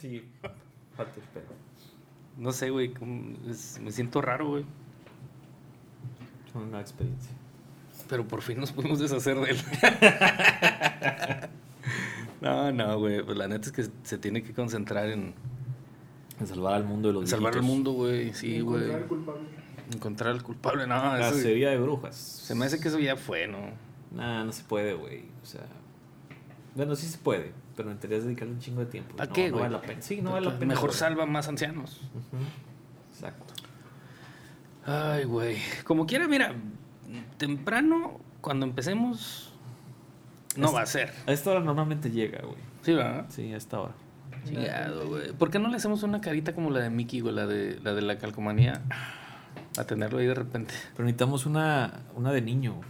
Sí, falta el pelo. No sé, güey. Me siento raro, güey. Una experiencia. Pero por fin nos pudimos deshacer de él. no, no, güey. Pues la neta es que se tiene que concentrar en En salvar al mundo de los salvar el viejitos. mundo, güey. Sí, güey. Encontrar al culpable. Encontrar al culpable. No, eso- Cacería de brujas. se me hace que eso ya fue, ¿no? Nah, no se puede, güey. O sea. Bueno, sí se puede, pero necesitarías dedicarle un chingo de tiempo. ¿Para No, qué, No güey? vale la pena. Sí, no vale la pena. Mejor güey. salva más ancianos. Exacto. Ay, güey. Como quiera, mira, temprano, cuando empecemos, no va a ser. A esta hora normalmente llega, güey. Sí, ¿verdad? Sí, a esta hora. Chingado, güey. ¿Por qué no le hacemos una carita como la de Mickey, güey? La de la, de la calcomanía. A tenerlo ahí de repente. Pero necesitamos una, una de niño. O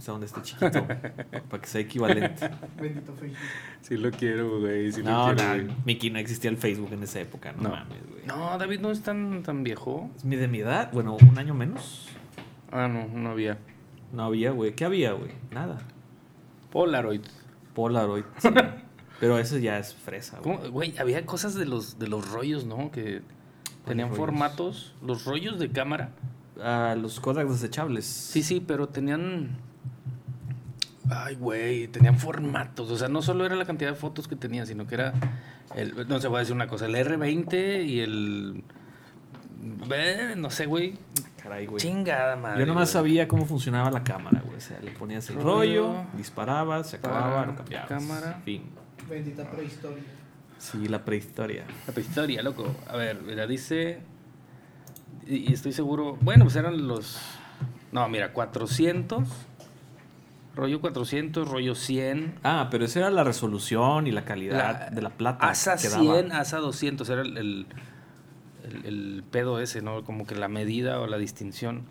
sea, donde esté chiquito. para que sea equivalente. Bendito Facebook. Sí lo quiero, güey. Sí no, no, Mickey, no existía el Facebook en esa época. No, No. mames, güey. No, David no es tan, tan viejo. ¿Es mi de mi edad? Bueno, un año menos. Ah, no, no había. No había, güey. ¿Qué había, güey? Nada. Polaroid. Polaroid. sí. Pero eso ya es fresa, güey. Güey, había cosas de los, de los rollos, ¿no? Que tenían rollos? formatos. Los rollos de cámara. Ah, los Kodak desechables. Sí, sí, pero tenían. Ay, güey, tenían formatos. O sea, no solo era la cantidad de fotos que tenía, sino que era. El, no se voy a decir una cosa, el R20 y el. eh, No sé, güey. Caray, güey. Chingada madre. Yo nomás güey. sabía cómo funcionaba la cámara, güey. O sea, le ponías el Rollo, rollo, disparabas, se acababa, lo cambiabas. cámara. Fin. Bendita prehistoria. Sí, la prehistoria. La prehistoria, loco. A ver, mira, dice. Y, y estoy seguro. Bueno, pues eran los. No, mira, 400. Rollo 400, rollo 100. Ah, pero esa era la resolución y la calidad La- de la plata. ASA que daba. 100, ASA 200, era el, el, el- el pedo ese, ¿no? Como que la medida o la distinción.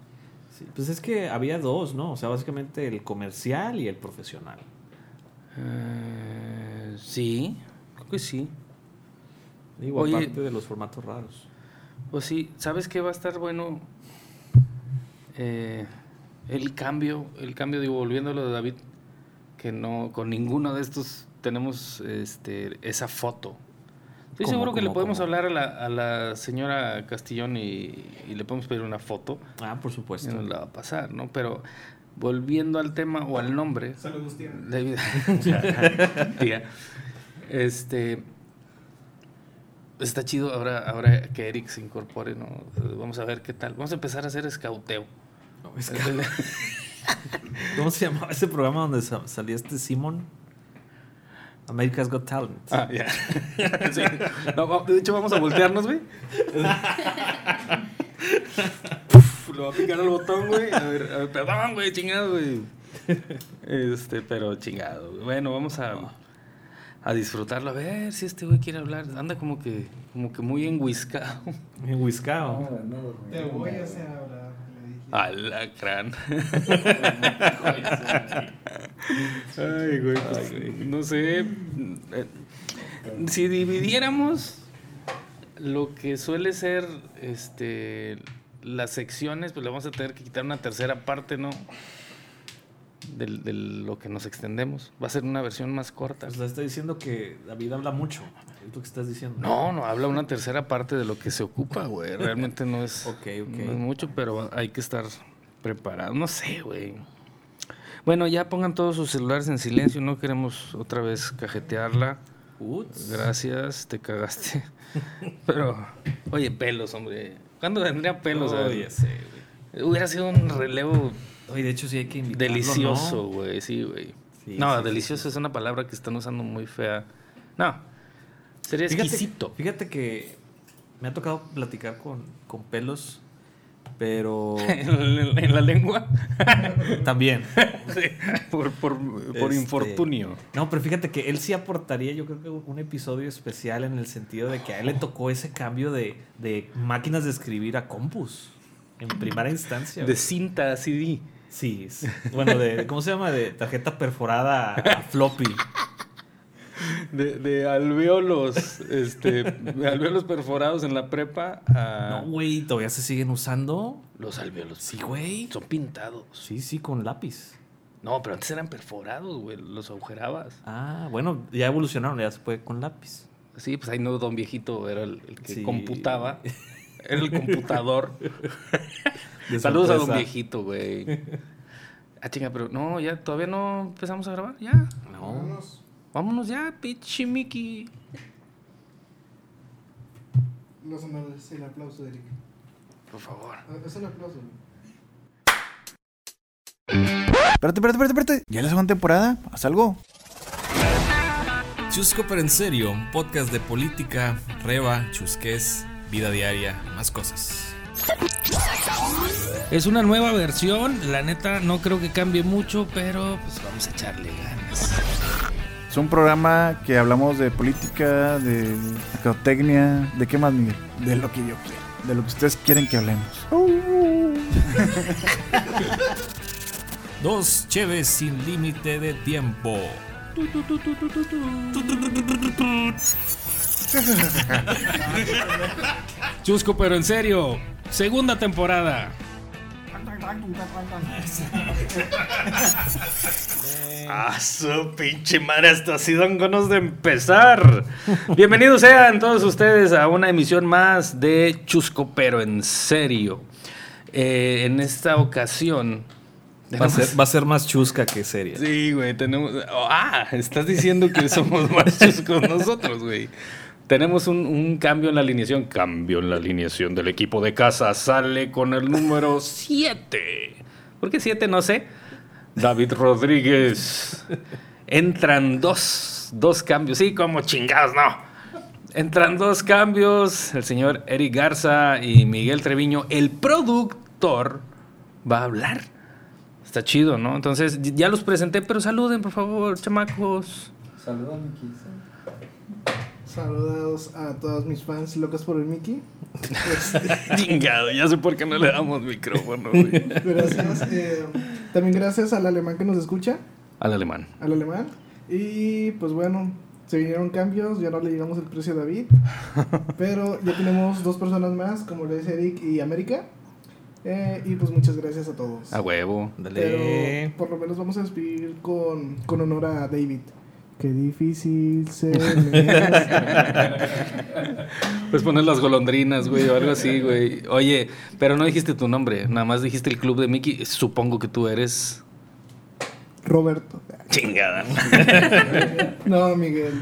Sí, pues es que había dos, ¿no? O sea, básicamente el comercial y el profesional. Eh, sí, creo que sí. Digo, Oye. aparte de los formatos raros. Pues sí, ¿sabes qué va a estar bueno? Eh, el cambio, el cambio, digo, volviendo a lo de David, que no, con ninguno de estos tenemos este, esa foto. Estoy ¿Cómo, seguro que le podemos cómo? hablar a la, a la señora Castillón y, y le podemos pedir una foto. Ah, por Y supuesto. nos la va a pasar, ¿no? Pero volviendo al tema o al nombre, Saludos, tía. David, tía, este, está chido ahora, ahora que Eric se incorpore, ¿no? Vamos a ver qué tal. Vamos a empezar a hacer escauteo. No, es que- ¿Cómo se llamaba ese programa donde sa- salía este Simon? America's Got Talent. Ah, ya. Sí. No, va- de hecho, vamos a voltearnos, güey. Puf, Le voy a picar el botón, güey. A ver, a ver, perdón, güey, chingado, güey. Este, pero chingado. Bueno, vamos a, a disfrutarlo. A ver si este güey quiere hablar. Anda como que, como que muy enguiscado. En Whiskao. Te voy a hacer hablar. Le dije. Alacrán. Ay, güey. pues, No sé. eh, Si dividiéramos lo que suele ser este las secciones, pues le vamos a tener que quitar una tercera parte, ¿no? De, lo que nos extendemos. Va a ser una versión más corta. Pues le está diciendo que David habla mucho. Es lo que estás diciendo. No, no, habla una tercera parte de lo que se ocupa, güey. Realmente no es, no mucho, pero hay que estar preparado. No sé, güey. Bueno, ya pongan todos sus celulares en silencio. No queremos otra vez cajetearla. Uts. Gracias, te cagaste. Pero, oye, pelos, hombre. ¿Cuándo vendría pelos? A- ya sé, güey. Hubiera sido un relevo Oye, de hecho sí hay que invitarlo, delicioso, ¿no? güey. Sí, güey. Sí, no, sí, sí, delicioso es una palabra que están usando muy fea. No, sería Fíjate- exquisito. Fíjate que me ha tocado platicar con, con pelos, pero en, en la lengua. también. Por por, por Este, infortunio. No, pero fíjate que él sí aportaría, yo creo que un episodio especial en el sentido de que a él le tocó ese cambio de, de máquinas de escribir a compus en primera instancia. De cinta CD. Sí, bueno, de, ¿cómo se llama? De tarjeta perforada a floppy. De, de alveolos, este, de alveolos perforados en la prepa a No, güey, todavía se siguen usando. los alveolos. Sí, güey. Son pintados. Sí, sí, con lápiz. No, pero antes eran perforados, güey. Los agujerabas. Ah, bueno, ya evolucionaron, ya se puede con lápiz. Sí, pues ahí no, don viejito era el, el que Sí. computaba. Era el computador. De Saludos a don empresa. viejito, güey. Ah, chinga, pero no, ya todavía no empezamos a grabar. Ya. No. Vámonos. Vámonos ya, pinche Mickey. Los honores, el aplauso de Eric. Por favor. Ah, Es el aplauso. güey. Espérate, espérate, espérate, espérate. Ya es la segunda temporada. Haz algo. Chusco pero en serio, un podcast de política, reba, chusqués, vida diaria, más cosas. Es una nueva versión. La neta, no creo que cambie mucho, pero pues vamos a echarle ganas. Es un programa que hablamos de política, de mercadotecnia. ¿De qué más, Miguel? De lo que yo quiero. De lo que ustedes quieren que hablemos. Dos cheves sin límite de tiempo. Chusco, pero en serio. Segunda temporada. Ah, su pinche madre, hasta así dan ganas de empezar. Bienvenidos sean todos ustedes a una emisión más de Chusco, pero en serio. Eh, en esta ocasión. Va a, ser, va a ser más chusca que seria. Sí, güey, tenemos... Ah, estás diciendo que somos más chuscos nosotros, güey. Tenemos un, un cambio en la alineación. Cambio en la alineación del equipo de casa. Sale con el número 7. ¿Por qué 7? No sé. David Rodríguez. Entran dos, dos cambios. Sí, como chingados, no. Entran dos cambios. El señor Eric Garza y Miguel Treviño. El productor va a hablar. Está chido, ¿no? Entonces, ya los presenté, pero saluden, por favor, chamacos. Saludos a todos mis fans locos por el Mickey. Este, Chingado, ya sé por qué no le damos micrófono, güey. gracias. eh, también gracias al alemán que nos escucha, Al alemán. al alemán. Y pues bueno, se vinieron cambios, ya no le llegamos el precio a David. Pero ya tenemos dos personas más, como lo es Eric y América. Eh, y pues muchas gracias a todos. A huevo. Dale. Pero por lo menos vamos a despedir con, con honor a David. Qué difícil se. Puedes poner las golondrinas, güey, o algo así, güey. Oye, pero no dijiste tu nombre, nada más dijiste el club de Mickey. Supongo que tú eres. Roberto. Chingada. No, Miguel.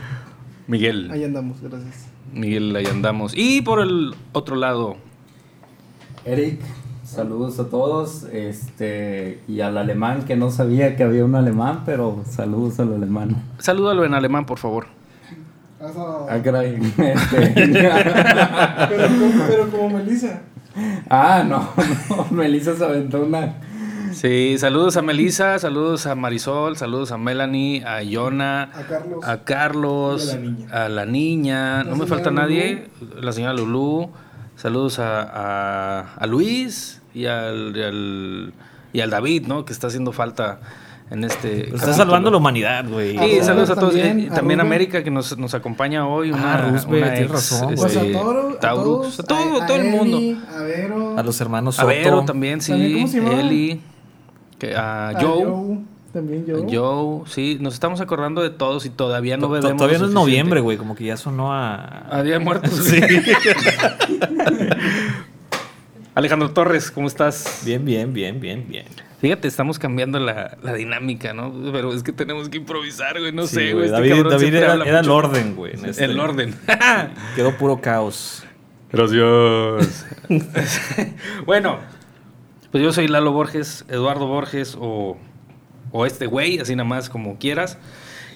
Miguel. Ahí andamos, gracias. Miguel, ahí andamos. Y por el otro lado, Eric, saludos a todos. Este, y al alemán que no sabía que había un alemán, pero saludos al alemán. salúdalo en alemán, por favor. Eso. Ah, caray. Este, Pero, como- pero como Melissa. ah, no, no, Melissa se aventó una. Sí, saludos a Melissa, saludos a Marisol, saludos a Melanie, a Yona, A Carlos. a Carlos, Y a la niña. a la niña, La no me falta nadie, la señora Lulú, saludos a, a- a Luis y al, y al, y al David, ¿no? Que está haciendo falta en este... Está capítulo. salvando la humanidad, güey. A Sí, saludos a todos. también, Eh, a también a. América que nos, nos acompaña hoy. Una, Ah, Roosevelt, una tienes razón, Pues a, este, Toro, a Taurus, todos. a todo, a- todo a el mundo. A Vero. A los hermanos A Soto. Vero también, sí. También, ¿cómo se llamaba? Eli. que- a a Joe. También Joe. Joe, sí. Nos estamos acordando de todos y todavía no bebemos. Todavía no es noviembre, güey. Como que ya sonó a. A Día de Muertos. Sí. Alejandro Torres, ¿cómo estás? Bien, bien, bien, bien, bien. Fíjate, estamos cambiando la, la dinámica, ¿no? Pero es que tenemos que improvisar, güey. No Sí, sé, güey. este David, David era, el orden, güey. este. El orden. Quedó puro caos. Gracias. bueno, pues yo soy Lalo Borges, Eduardo Borges o, o este güey, así nada más como quieras.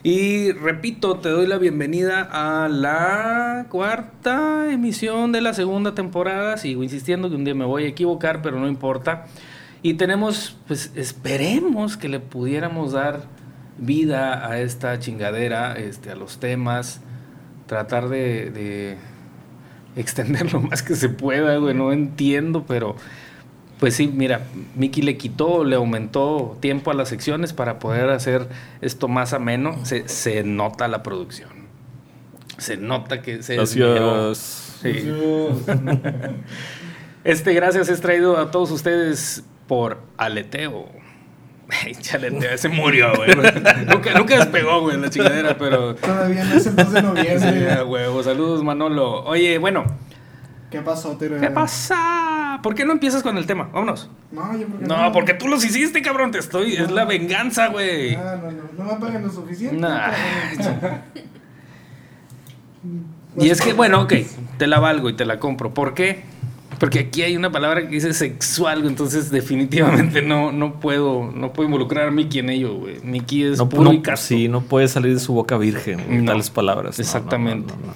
Y repito, te doy la bienvenida a la cuarta emisión de la segunda temporada. Sigo insistiendo que un día me voy a equivocar, pero no importa. Y tenemos, pues esperemos que le pudiéramos dar vida a esta chingadera, este, a los temas, tratar de, de extender lo más que se pueda, güey, no entiendo, pero pues sí, mira, Miki le quitó, le aumentó tiempo a las secciones para poder hacer esto más ameno, se, se nota la producción. Se nota que se. Gracias. Sí. Este gracias es traído a todos ustedes por Aleteo. Ay, chale, se murió, güey. nunca, nunca despegó, güey, la chingadera, pero. Todavía no es el 2 de noviembre. huevo. Saludos, Manolo. Oye, bueno, ¿Qué pasó, Tere? ¿qué pasa? ¿Por qué no empiezas con el tema? Vámonos. No, yo creo que No, porque tú los hiciste, cabrón. Te estoy. Es la venganza, güey. Ah, no, no. No me pagan lo suficiente. Nah. Y es que, bueno, ok, te la valgo y te la compro. ¿Por qué? Porque aquí hay una palabra que dice sexual, entonces definitivamente no, no puedo, no puedo involucrar a Mickey en ello, güey. Mickey es No, puro no- y casto. sí, no puede salir de su boca virgen, No, tales palabras. No, no, exactamente. no, no, no.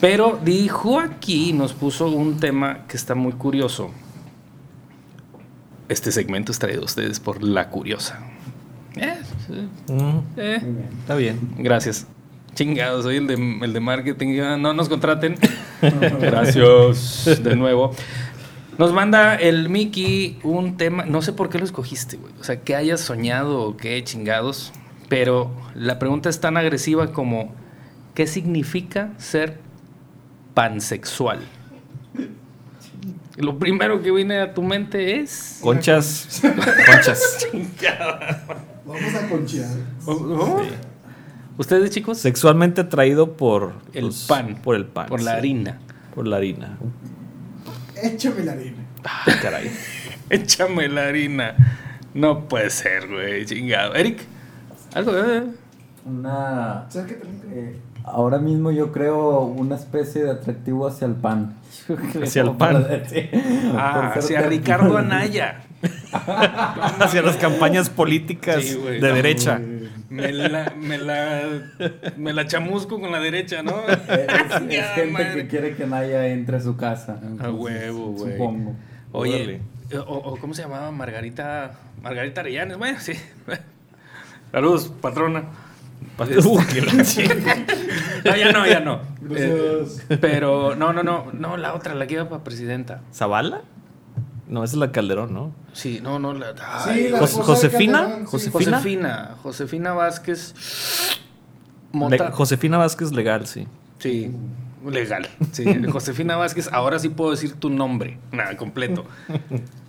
Pero dijo aquí, nos puso un tema que está muy curioso. Este segmento es traído a ustedes por La Curiosa. Eh, sí, Mm, eh. está bien. Gracias. Chingados, soy el de, el de marketing. No nos contraten. Gracias. De nuevo. Nos manda el Mickey un tema. No sé por qué lo escogiste, güey. O sea, que hayas soñado o qué chingados. Pero la pregunta es tan agresiva como: ¿qué significa ser pansexual? Lo primero que viene a tu mente es. Conchas. Conchas. Vamos a conchear. ¿Ustedes, chicos? Sexualmente atraído por El pan. Por el pan. Por la sí. harina. Por la harina. Échame la harina. Ah, caray. Échame la harina. No puede ser, güey, chingado. Eric, algo eh? Una. ¿Sabes qué eh, ahora mismo yo creo una especie de atractivo hacia el pan. Hacia el pan. Ah, hacia Ricardo Anaya. Hacia las campañas políticas Sí, de no, derecha. Me la, me la, me la chamusco con la derecha, ¿no? Es, gente madre. que quiere que Naya entre a su casa. A huevo, güey. Supongo. Oye, o, o ¿cómo se llamaba? Margarita, Margarita Arellanes. Bueno, sí. Saludos, patrona. Uh, qué la chingada. No, ya no, ya no. Gracias. Eh, pero, no, no, no, no, la otra, la que iba para presidenta. ¿Zavala? No, esa es la Calderón, ¿no? Sí, no, no, la. Sí, la Josefina, Calderón, sí. Josefina. Josefina, Josefina Vázquez. Le-. Josefina Vázquez legal, sí. Sí, legal. Sí, Josefina Vázquez, ahora sí puedo decir tu nombre, nada, completo.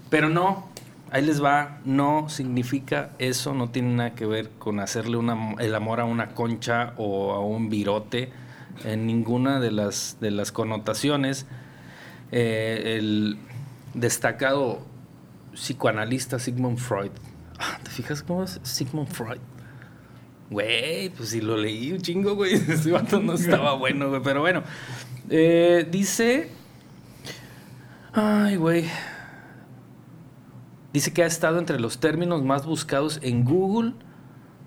Pero no, ahí les va, no significa eso, no tiene nada que ver con hacerle el amor a una concha o a un virote, en ninguna de las, de las connotaciones. Eh, el destacado psicoanalista Sigmund Freud. Ah, ¿Te fijas cómo es Sigmund Freud? Güey, pues si lo leí un chingo, güey. No estaba bueno, güey. Pero bueno. Eh, dice. Ay, güey. Dice que ha estado entre los términos más buscados en Google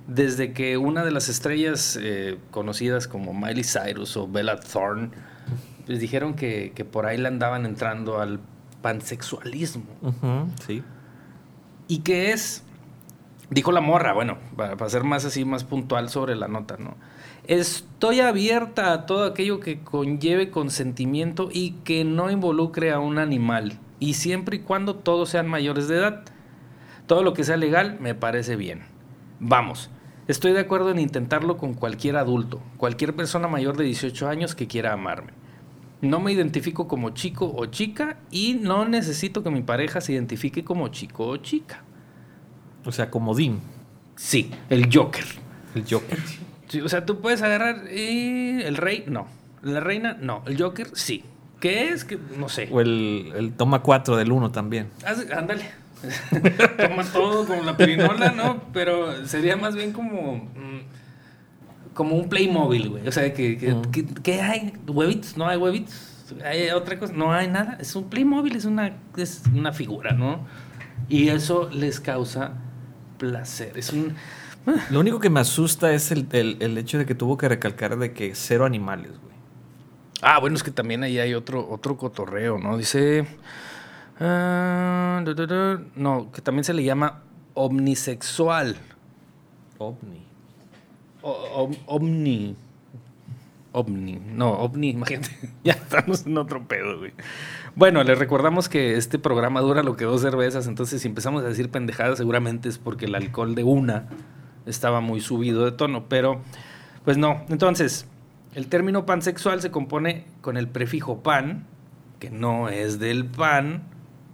desde que una de las estrellas eh, conocidas como Miley Cyrus o Bella Thorne pues dijeron que, que por ahí le andaban entrando al pansexualismo. Sí. ¿Y qué es? Dijo la morra, bueno, para, para ser más así, más puntual sobre la nota, ¿no? Estoy abierta a todo aquello que conlleve consentimiento y que no involucre a un animal. Y siempre y cuando todos sean mayores de edad. Todo lo que sea legal me parece bien. Vamos, estoy de acuerdo en intentarlo con cualquier adulto, cualquier persona mayor de 18 años que quiera amarme. No me identifico como chico o chica y no necesito que mi pareja se identifique como chico o chica. O sea, comodín. Sí, el Joker. El Joker. Sí, o sea, tú puedes agarrar eh, el rey, no. La reina, no. El Joker, sí. ¿Qué es? Que no sé. O el, el toma 4 del 1 también. Ándale. Toma todo como la pirinola, ¿no? Pero sería más bien como. mm, como un Playmobil, güey. O sea, que, que, que- ¿qué hay? ¿Huevitos? ¿No hay huevitos? ¿Hay otra cosa? No hay nada. Es un Playmobil, es una, es una figura, ¿no? Y eso les causa placer. Es un. Lo único que me asusta es el, el- el hecho de que tuvo que recalcar de que cero animales, güey. Ah, bueno, es que también ahí hay otro, otro cotorreo, ¿no? Dice. ah, no, que también se le llama omnisexual. OVNI. O- om- omni. Omni. No, ovni, imagínate. Ya estamos en otro pedo, güey. Bueno, les recordamos que este programa dura lo que dos cervezas, entonces si empezamos a decir pendejadas, seguramente es porque el alcohol de una estaba muy subido de tono, pero pues no. Entonces, el término pansexual se compone con el prefijo pan, que no es del pan,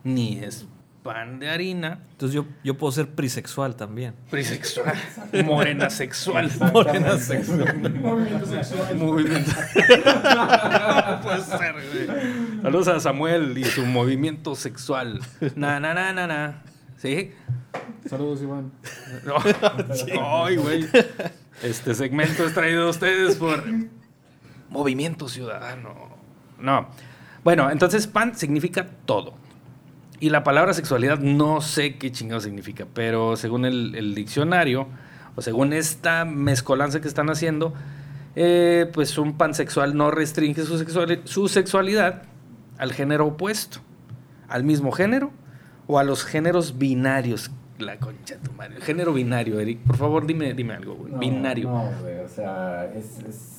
ni es pan de harina, Entonces yo, yo puedo ser prisexual también. prisexual, morena sexual. Morena sexual. Movimiento sexual. Movimiento. No puede ser, güey. Saludos a Samuel y su movimiento sexual. Na, na, na, na, na. ¿Sí? Saludos, Iván. No. Ay, güey. Este segmento es traído a ustedes por Movimiento Ciudadano. No. Bueno, entonces pan significa todo. Y la palabra sexualidad no sé qué chingado significa, pero según el, el diccionario, o según esta mezcolanza que están haciendo, eh, pues un pansexual no restringe su, sexuali- su sexualidad al género opuesto, al mismo género o a los géneros binarios. La concha tu madre. El género binario, Eric. Por favor, dime, dime algo, güey. No, binario. No, güey, o sea, es... es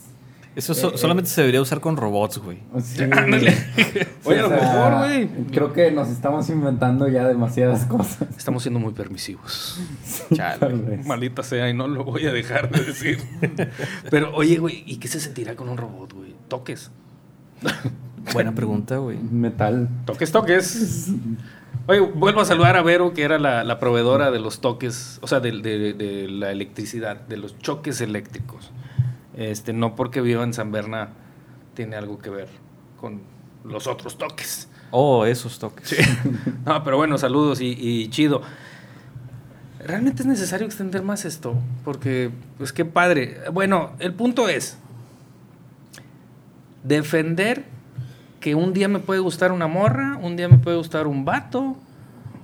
Eso so- Eh, solamente se debería usar con robots, güey. sí, Ándale. sí, Oye, a lo mejor, güey. Creo que nos estamos inventando ya demasiadas cosas. Estamos siendo muy permisivos. Chale. Tal vez. Maldita sea, y no lo voy a dejar de decir. Pero, oye, güey, ¿y qué se sentirá con un robot, güey? Toques. Buena pregunta, güey. Metal. Toques, toques. Oye, vuelvo a saludar a Vero, que era la, la proveedora de los toques, o sea, de, de- de la electricidad, de los choques eléctricos. Este, no porque viva en San Berna tiene algo que ver con los otros toques. Oh, esos toques. No, pero bueno, saludos y, y chido. ¿Realmente es necesario extender más esto? Porque, pues qué padre. Bueno, el punto es defender que un día me puede gustar una morra, un día me puede gustar un vato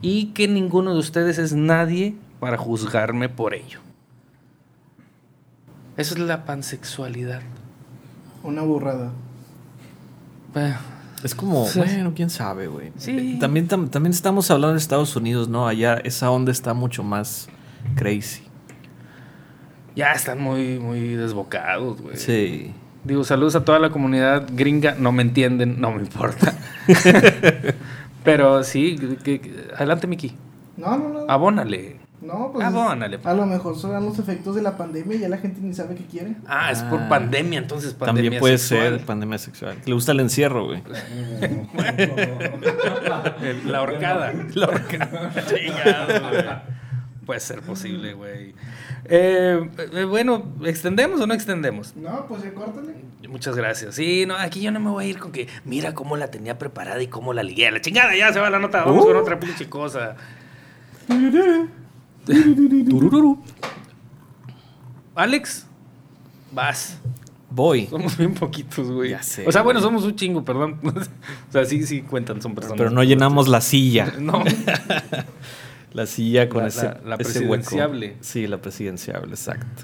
y que ninguno de ustedes es nadie para juzgarme por ello. Eso es la pansexualidad. Una burrada. Eh, Es como, Sí. bueno, quién sabe, güey. Sí. También, tam- también estamos hablando de Estados Unidos, ¿no? Allá esa onda está mucho más crazy. Ya están muy, muy desbocados, güey. Sí. Digo, saludos a toda la comunidad gringa. No me entienden, no me importa. Pero sí, que- que- adelante, Miki. No, no, no. Abónale. No, pues. Abónale. A lo mejor serán los efectos de la pandemia y ya la gente ni sabe qué quiere. Ah, es por Ah. pandemia, entonces pandemia También puede sexual. ser pandemia sexual. Le gusta el encierro, güey. La horcada. La horcada. Chingado, güey. Puede ser posible, güey. Eh, eh, bueno, ¿extendemos o no extendemos? No, pues ya córtale. Muchas gracias. Sí, no, aquí yo no me voy a ir con que mira cómo la tenía preparada y cómo la ligué. La chingada, ya se va la nota. Vamos con otra pinche cosa. Alex, vas. Voy. Somos bien poquitos, güey. Ya sé, O sea, bueno, güey. somos un chingo, perdón. o sea, sí, sí cuentan, son personas. Pero no llenamos la silla. No, La silla con La- ese, la- la ese hueco. presidenciable. Sí, la presidenciable, exacto.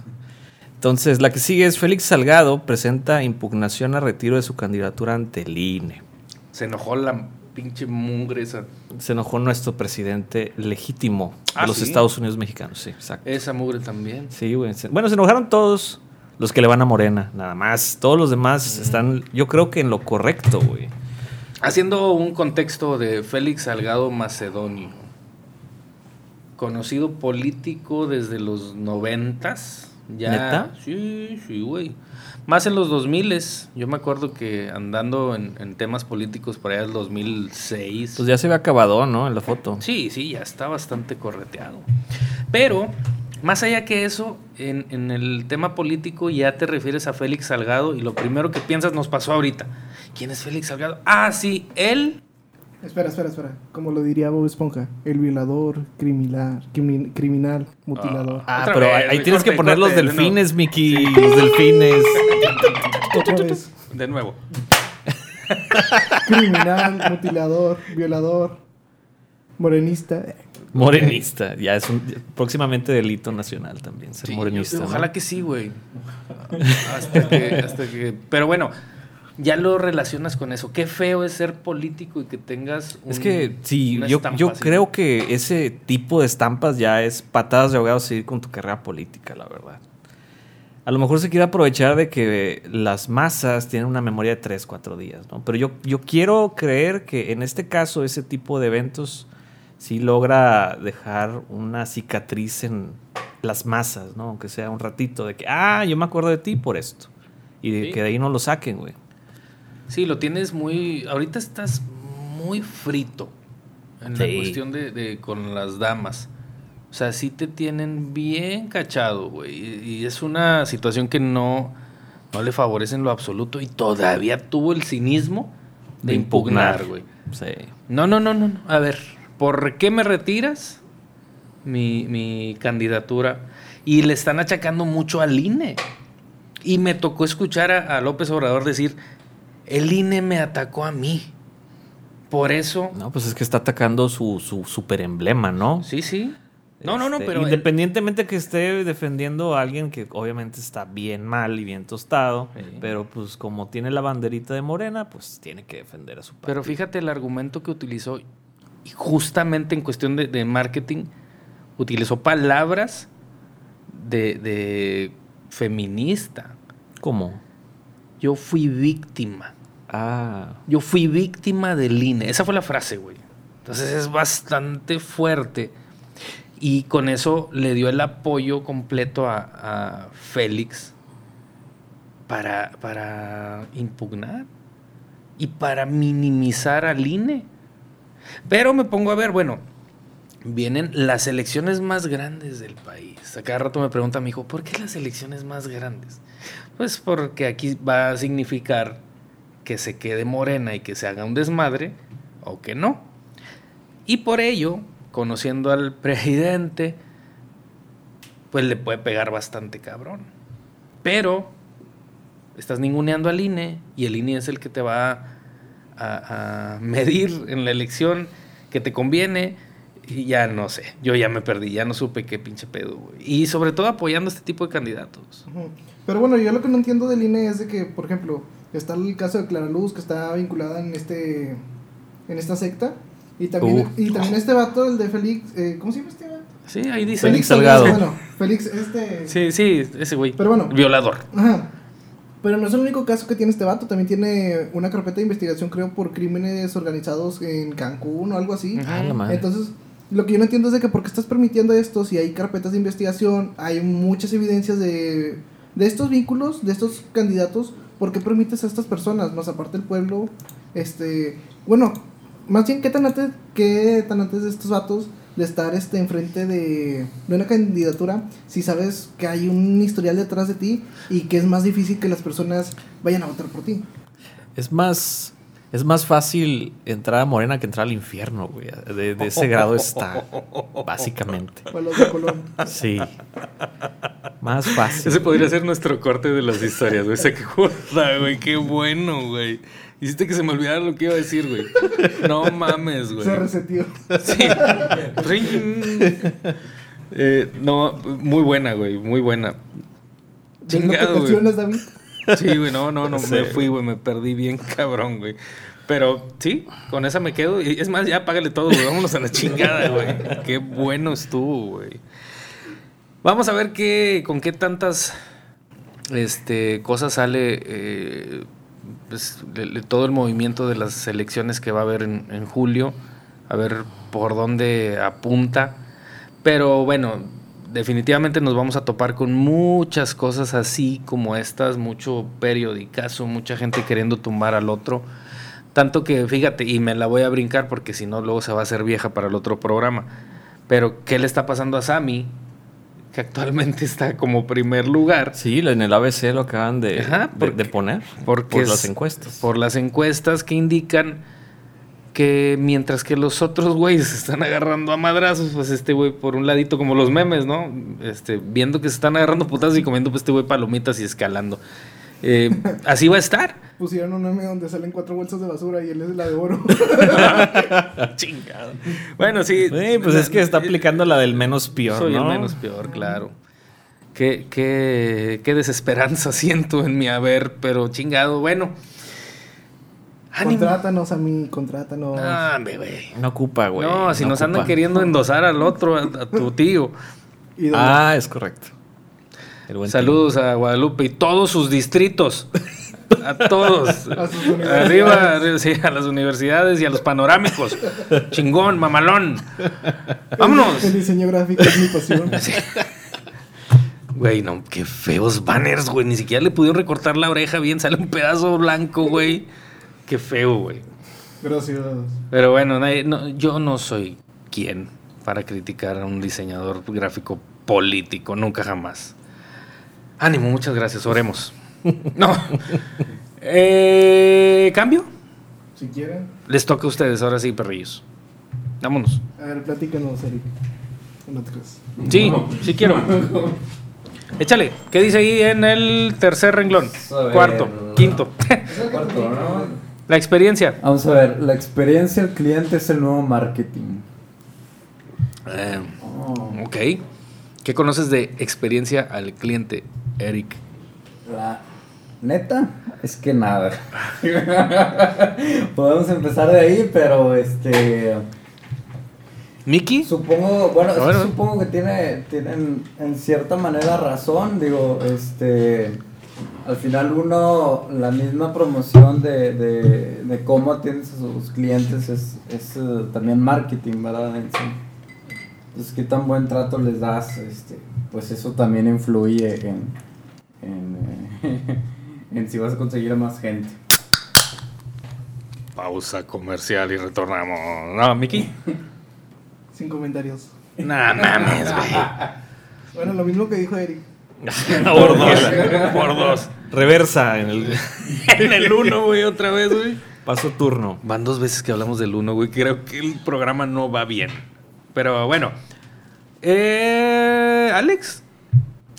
Entonces, la que sigue es Félix Salgado presenta impugnación a retiro de su candidatura ante el INE. se enojó la pinche mugre esa. Se enojó nuestro presidente legítimo de Ah, los ¿sí? Estados Unidos mexicanos, sí, exacto. Esa mugre también. Sí, güey. Bueno, se enojaron todos los que le van a Morena, nada más. Todos los demás están, yo creo que en lo correcto, güey. Haciendo un contexto de Félix Salgado Macedonio, conocido político desde los noventas. Ya, ¿Neta? Sí, sí, güey. Más en los 2000 Yo me acuerdo que andando en, en temas políticos por allá del 2006. Pues ya se ve acabado, ¿no? En la foto. Sí, sí, ya está bastante correteado. Pero, más allá que eso, en, en el tema político ya te refieres a Félix Salgado y lo primero que piensas nos pasó ahorita. ¿Quién es Félix Salgado? Ah, sí, él. Espera, espera, espera. Como lo diría Bob Esponja, el violador, criminal, crimin- criminal, mutilador. Ah, pero vez, ahí, tienes que poner los corte, delfines, Mickey. Los delfines. Otra vez. De nuevo. Criminal, mutilador, violador, morenista. Morenista. Ya es un próximamente delito nacional también, ser Sí, morenista. ¿no? Ojalá que sí, güey. hasta, que, hasta que. Pero bueno, ya lo relacionas con eso. Qué feo es ser político y que tengas. Es un- que sí, una yo, yo así. creo que ese tipo de estampas ya es patadas de ahogado seguir con tu carrera política, la verdad. A lo mejor se quiere aprovechar de que las masas tienen una memoria de 3, 4 días, ¿no? Pero yo, yo quiero creer que en este caso ese tipo de eventos sí logra dejar una cicatriz en las masas, ¿no? Aunque sea un ratito de que, ah, yo me acuerdo de ti por esto. Y de Sí. que de ahí no lo saquen, güey. Sí, lo tienes muy. Ahorita estás muy frito en Sí. la cuestión de, de con las damas. O sea, sí te tienen bien cachado, güey. Y, y es una situación que no, no le favorece en lo absoluto. Y todavía tuvo el cinismo de, De impugnar. güey. Sí. No, no, no, no. no. A ver, ¿por qué me retiras mi, mi candidatura? Y le están achacando mucho al INE. Y me tocó escuchar a, a López Obrador decir, el INE me atacó a mí. Por eso... No, pues es que está atacando su, su super emblema, ¿no? Sí, sí. No, no, no, Este, pero... el- Independientemente que esté defendiendo a alguien que obviamente está bien mal y bien tostado, Sí. pero pues como tiene la banderita de Morena, pues tiene que defender a su Pero fíjate el argumento que utilizó, y justamente en cuestión de, de marketing, utilizó palabras de, de feminista. ¿Cómo? Yo fui víctima. Ah, Yo fui víctima del INE. Esa fue la frase, güey. Entonces es bastante fuerte. Y con eso le dio el apoyo completo a, Félix para, para impugnar y para minimizar al INE. Pero me pongo a ver, bueno, vienen las elecciones más grandes del país. A cada rato me pregunta mi hijo, ¿por qué las elecciones más grandes? Pues porque aquí va a significar que se quede morena y que se haga un desmadre o que no. Y por ello, conociendo al presidente, pues le puede pegar bastante cabrón. Pero estás ninguneando al INE y el INE es el que te va a, a medir en la elección que te conviene y ya no sé, yo ya me perdí, ya no supe qué pinche pedo. Y sobre todo apoyando a este tipo de candidatos. Pero bueno, yo lo que no entiendo del INE es de que, por ejemplo, está el caso de Clara Luz, que está vinculada en este en esta secta. Y también, Uh. y también este vato, el de Félix, eh, ¿cómo se llama este vato? Sí, ahí dice. Félix Salgado. Bueno, Félix, este... Sí, sí, ese güey. Pero bueno. Violador. Ajá. Pero no es el único caso que tiene este vato, también tiene una carpeta de investigación, creo, por crímenes organizados en Cancún o algo así. Ah, la madre. Entonces, lo que yo no entiendo es de que por qué estás permitiendo esto, si hay carpetas de investigación, hay muchas evidencias de, de estos vínculos, de estos candidatos, ¿por qué permites a estas personas? Más aparte el pueblo, este, bueno, más bien, ¿qué tan antes, qué tan antes de estos vatos de estar este, enfrente de, de una candidatura si sabes que hay un historial detrás de ti y que es más difícil que las personas vayan a votar por ti? es más, es más fácil entrar a Morena que entrar al infierno, güey. De, de ese grado está, básicamente. Sí. Más fácil. Ese podría ser nuestro corte de las historias, güey. Se acuerda, güey. Qué bueno, güey. Hiciste que se me olvidara lo que iba a decir, güey. No mames, güey. Se resetió. Sí. Ring. Eh, no, muy buena, güey. Muy buena. ¿No te Chingado, güey. cuestionas, David? Sí, güey, no, no, no, Sí, me fui, güey, me perdí bien cabrón, güey. Pero sí, con esa me quedo. Y es más, ya págale todo, güey. Vámonos a la chingada, güey. Qué bueno estuvo, güey. Vamos a ver qué, con qué tantas este, cosas sale eh, pues, todo el movimiento de las elecciones que va a haber en, en julio. A ver por dónde apunta. Pero bueno, definitivamente nos vamos a topar con muchas cosas así como estas, mucho periodicazo, mucha gente queriendo tumbar al otro. Tanto que, fíjate, y me la voy a brincar porque si no, luego se va a hacer vieja para el otro programa. Pero, ¿qué le está pasando a Sammy? Que actualmente está como primer lugar. Sí, en el ABC lo acaban de, Ajá, de- porque- de poner. porque por las encuestas. Por las encuestas que indican que mientras que los otros güeyes se están agarrando a madrazos, pues este güey por un ladito como los memes, ¿no? Este, viendo que se están agarrando putazos y comiendo pues este güey palomitas y escalando. Eh, así va a estar. Pusieron un meme donde salen cuatro bolsas de basura y él es la de oro. Chingado. Bueno, sí. Sí, pues es que está aplicando la del menos peor, Soy ¿no? el menos peor, claro. Qué, qué, qué desesperanza siento en mi haber, pero chingado, bueno. Ánimo. Contrátanos a mí, contrátanos. Ah, güey. No ocupa, güey. no, si nos andan queriendo endosar al otro, a, a tu tío. Ah, es correcto. Saludos a Guadalupe y todos sus distritos. A todos. A sus. Arriba, arriba, sí, a las universidades y a los panorámicos. Chingón, mamalón. Vámonos. El diseño gráfico es mi pasión. Sí. Güey, no, qué feos banners, güey. Ni siquiera le pudieron recortar la oreja bien. Sale un pedazo blanco, güey. Qué feo, güey. Gracias. Pero bueno, nadie- no, yo no soy quien para criticar a un diseñador gráfico político, nunca jamás. Ánimo, muchas gracias, oremos. No. Eh, ¿Cambio? Si quieren. Les toca a ustedes, ahora sí, perrillos. Vámonos. A ver, platícanos, Eric. No te creas. Sí, sí quiero. Échale, ¿qué dice ahí en el tercer renglón? Ver. Cuarto, quinto. Cuarto, ¿no? La experiencia. Vamos a ver, la experiencia del cliente es el nuevo marketing. Eh, Oh. ok. ¿Qué conoces de experiencia al cliente, Eric? La neta es que nada. Podemos empezar de ahí, pero este ¿Miki? supongo, bueno, es que supongo que tiene tienen en cierta manera razón, digo, este al final uno la misma promoción de, de, de cómo atiendes a sus clientes es, es eh, también marketing, ¿verdad? En sí. Entonces, qué tan buen trato les das, este, pues eso también influye en, en, eh, en si vas a conseguir a más gente. Pausa comercial y retornamos. No, Miki. Sin comentarios. No mames, güey. Bueno, lo mismo que dijo Eric. Por dos. Por dos. Reversa en el En el uno, güey, otra vez, güey. paso turno. Van dos veces que hablamos del uno, güey. Creo que el programa no va bien. Pero bueno. Eh, Alex,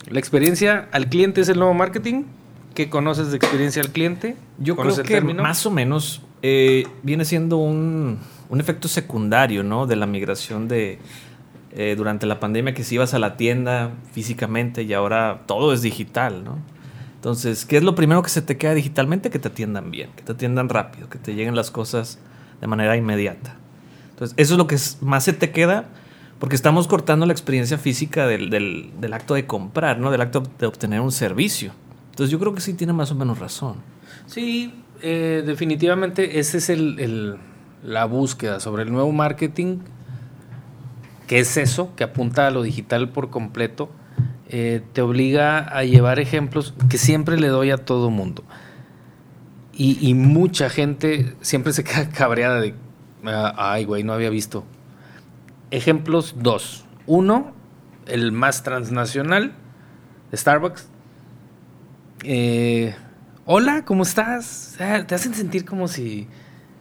la experiencia al cliente es el nuevo marketing. ¿Qué conoces de experiencia al cliente? Yo creo ¿Conoces el que término? más o menos eh, viene siendo un, un efecto secundario, ¿no? De la migración de eh, durante la pandemia que si ibas a la tienda físicamente y ahora todo es digital, ¿no? Entonces, ¿qué es lo primero que se te queda digitalmente? Que te atiendan bien, que te atiendan rápido, que te lleguen las cosas de manera inmediata. Entonces, eso es lo que más se te queda porque estamos cortando la experiencia física del, del- del acto de comprar, ¿no? Del acto de obtener un servicio. Entonces, yo creo que sí tiene más o menos razón. Sí, eh, definitivamente esa es el, el- la búsqueda sobre el nuevo marketing, que es eso, que apunta a lo digital por completo, eh, te obliga a llevar ejemplos que siempre le doy a todo mundo. Y, y mucha gente siempre se queda cabreada de, "Ah, ay, güey, no había visto. Ejemplos dos. Uno, el más transnacional, Starbucks. Eh, hola, ¿cómo estás? Ah, Te hacen sentir como si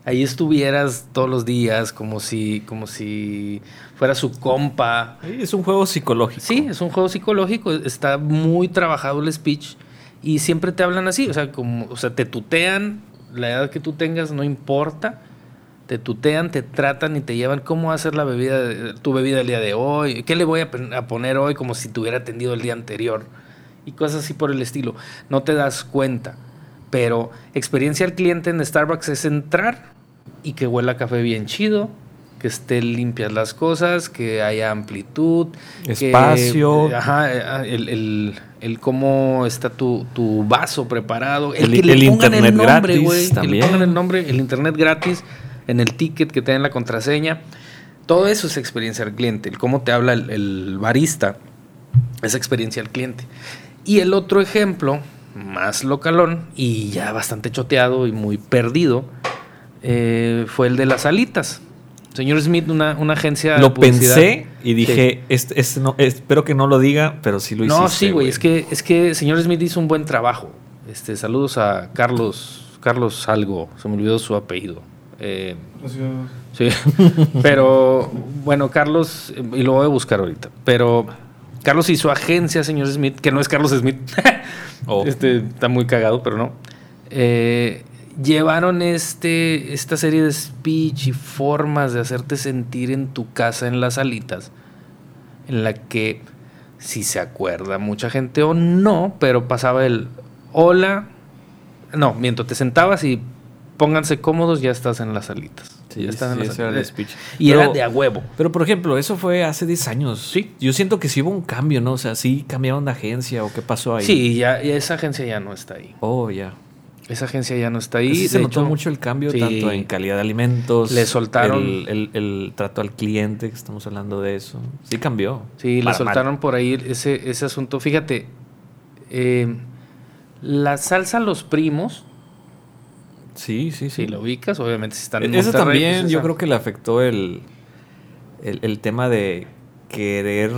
ahí estuvieras todos los días, como si, como si fuera su compa. Es un juego psicológico. Sí, es un juego psicológico, está muy trabajado el speech y siempre te hablan así, o sea, como, o sea, te tutean, la edad que tú tengas no importa, te tutean, te tratan y te llevan cómo va a ser la bebida, tu bebida el día de hoy, qué le voy a, poner hoy como si te hubiera atendido el día anterior y cosas así por el estilo. No te das cuenta, pero experiencia al cliente en Starbucks es entrar y que huela a café bien chido, que estén limpias las cosas, que haya amplitud, que- Espacio. ajá, eh, el, el- el cómo está tu, tu vaso preparado, el, El- que le el pongan el internet nombre, gratis güey, que le pongan el nombre, el internet gratis, en el ticket que te den la contraseña. Todo eso es experiencia al cliente, el cómo te habla el, el barista, es experiencia al cliente. Y el otro ejemplo, más localón y ya bastante choteado y muy perdido, eh, fue el de las alitas. Señor Smith, una, una agencia Lo pensé y dije, este, este no, espero que no lo diga, pero sí lo hiciste. no, sí, güey. Es que, es que señor Smith hizo un buen trabajo. Este, saludos a Carlos, Carlos algo, se me olvidó su apellido. Eh, sí, pero bueno, Carlos, y lo voy a buscar ahorita, pero Carlos y su agencia, señor Smith, que no es Carlos Smith, Oh. este está muy cagado, pero no. Eh, llevaron este, esta serie de speech y formas de hacerte sentir en tu casa en las alitas, en la que, si se acuerda mucha gente o no, pero pasaba el hola, no, mientras te sentabas y pónganse cómodos, ya estás en las alitas. Sí, ya estás en sí, las ese era speech. Y Pero- era de a huevo. Pero por ejemplo, eso fue hace 10 años. Sí. Yo siento que sí hubo un cambio, ¿no? O sea, sí cambiaron de agencia o qué pasó ahí. Sí, ya, ya esa agencia ya no está ahí. Oh, ya. Esa agencia ya no está Ahí sí se notó hecho, mucho el cambio, sí. tanto en calidad de alimentos. Le soltaron- El, el- el trato al cliente, que estamos hablando de eso. Sí cambió. Sí, le mal. soltaron por ahí ese, ese asunto. Fíjate, eh, la salsa Los Primos Sí, sí, sí. Si lo ubicas, obviamente si están en Eso Monterrey, también pues, yo esa. creo que le afectó el, el, el tema de querer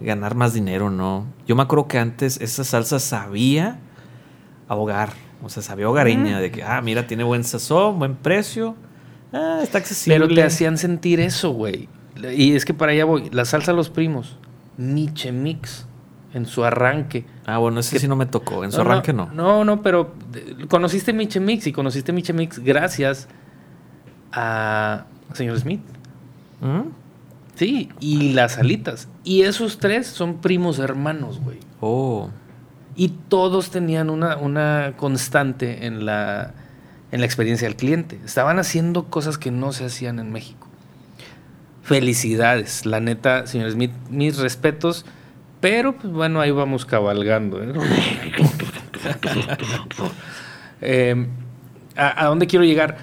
ganar más dinero, ¿no? Yo me acuerdo que antes esa salsa sabía ahogar, o sea, sabía hogareña, de que, ah, mira, tiene buen sazón, buen precio, ah, está accesible. Pero te hacían sentir eso, güey. Y es que para allá voy. La salsa Los Primos. Miche Mix. En su arranque. Ah, bueno, ese que- sí no me tocó, en su arranque no. No, no, pero conociste Miche Mix y conociste Miche Mix gracias a señor Smith. ¿Mm? Sí, y las alitas. Y esos tres son primos hermanos, güey. Oh, Y todos tenían una, una constante en la, en la experiencia del cliente. Estaban haciendo cosas que no se hacían en México. Felicidades, la neta, señor Smith, mis respetos. Pero, pues bueno, ahí vamos cabalgando. ¿eh? Eh, ¿a, a dónde quiero llegar?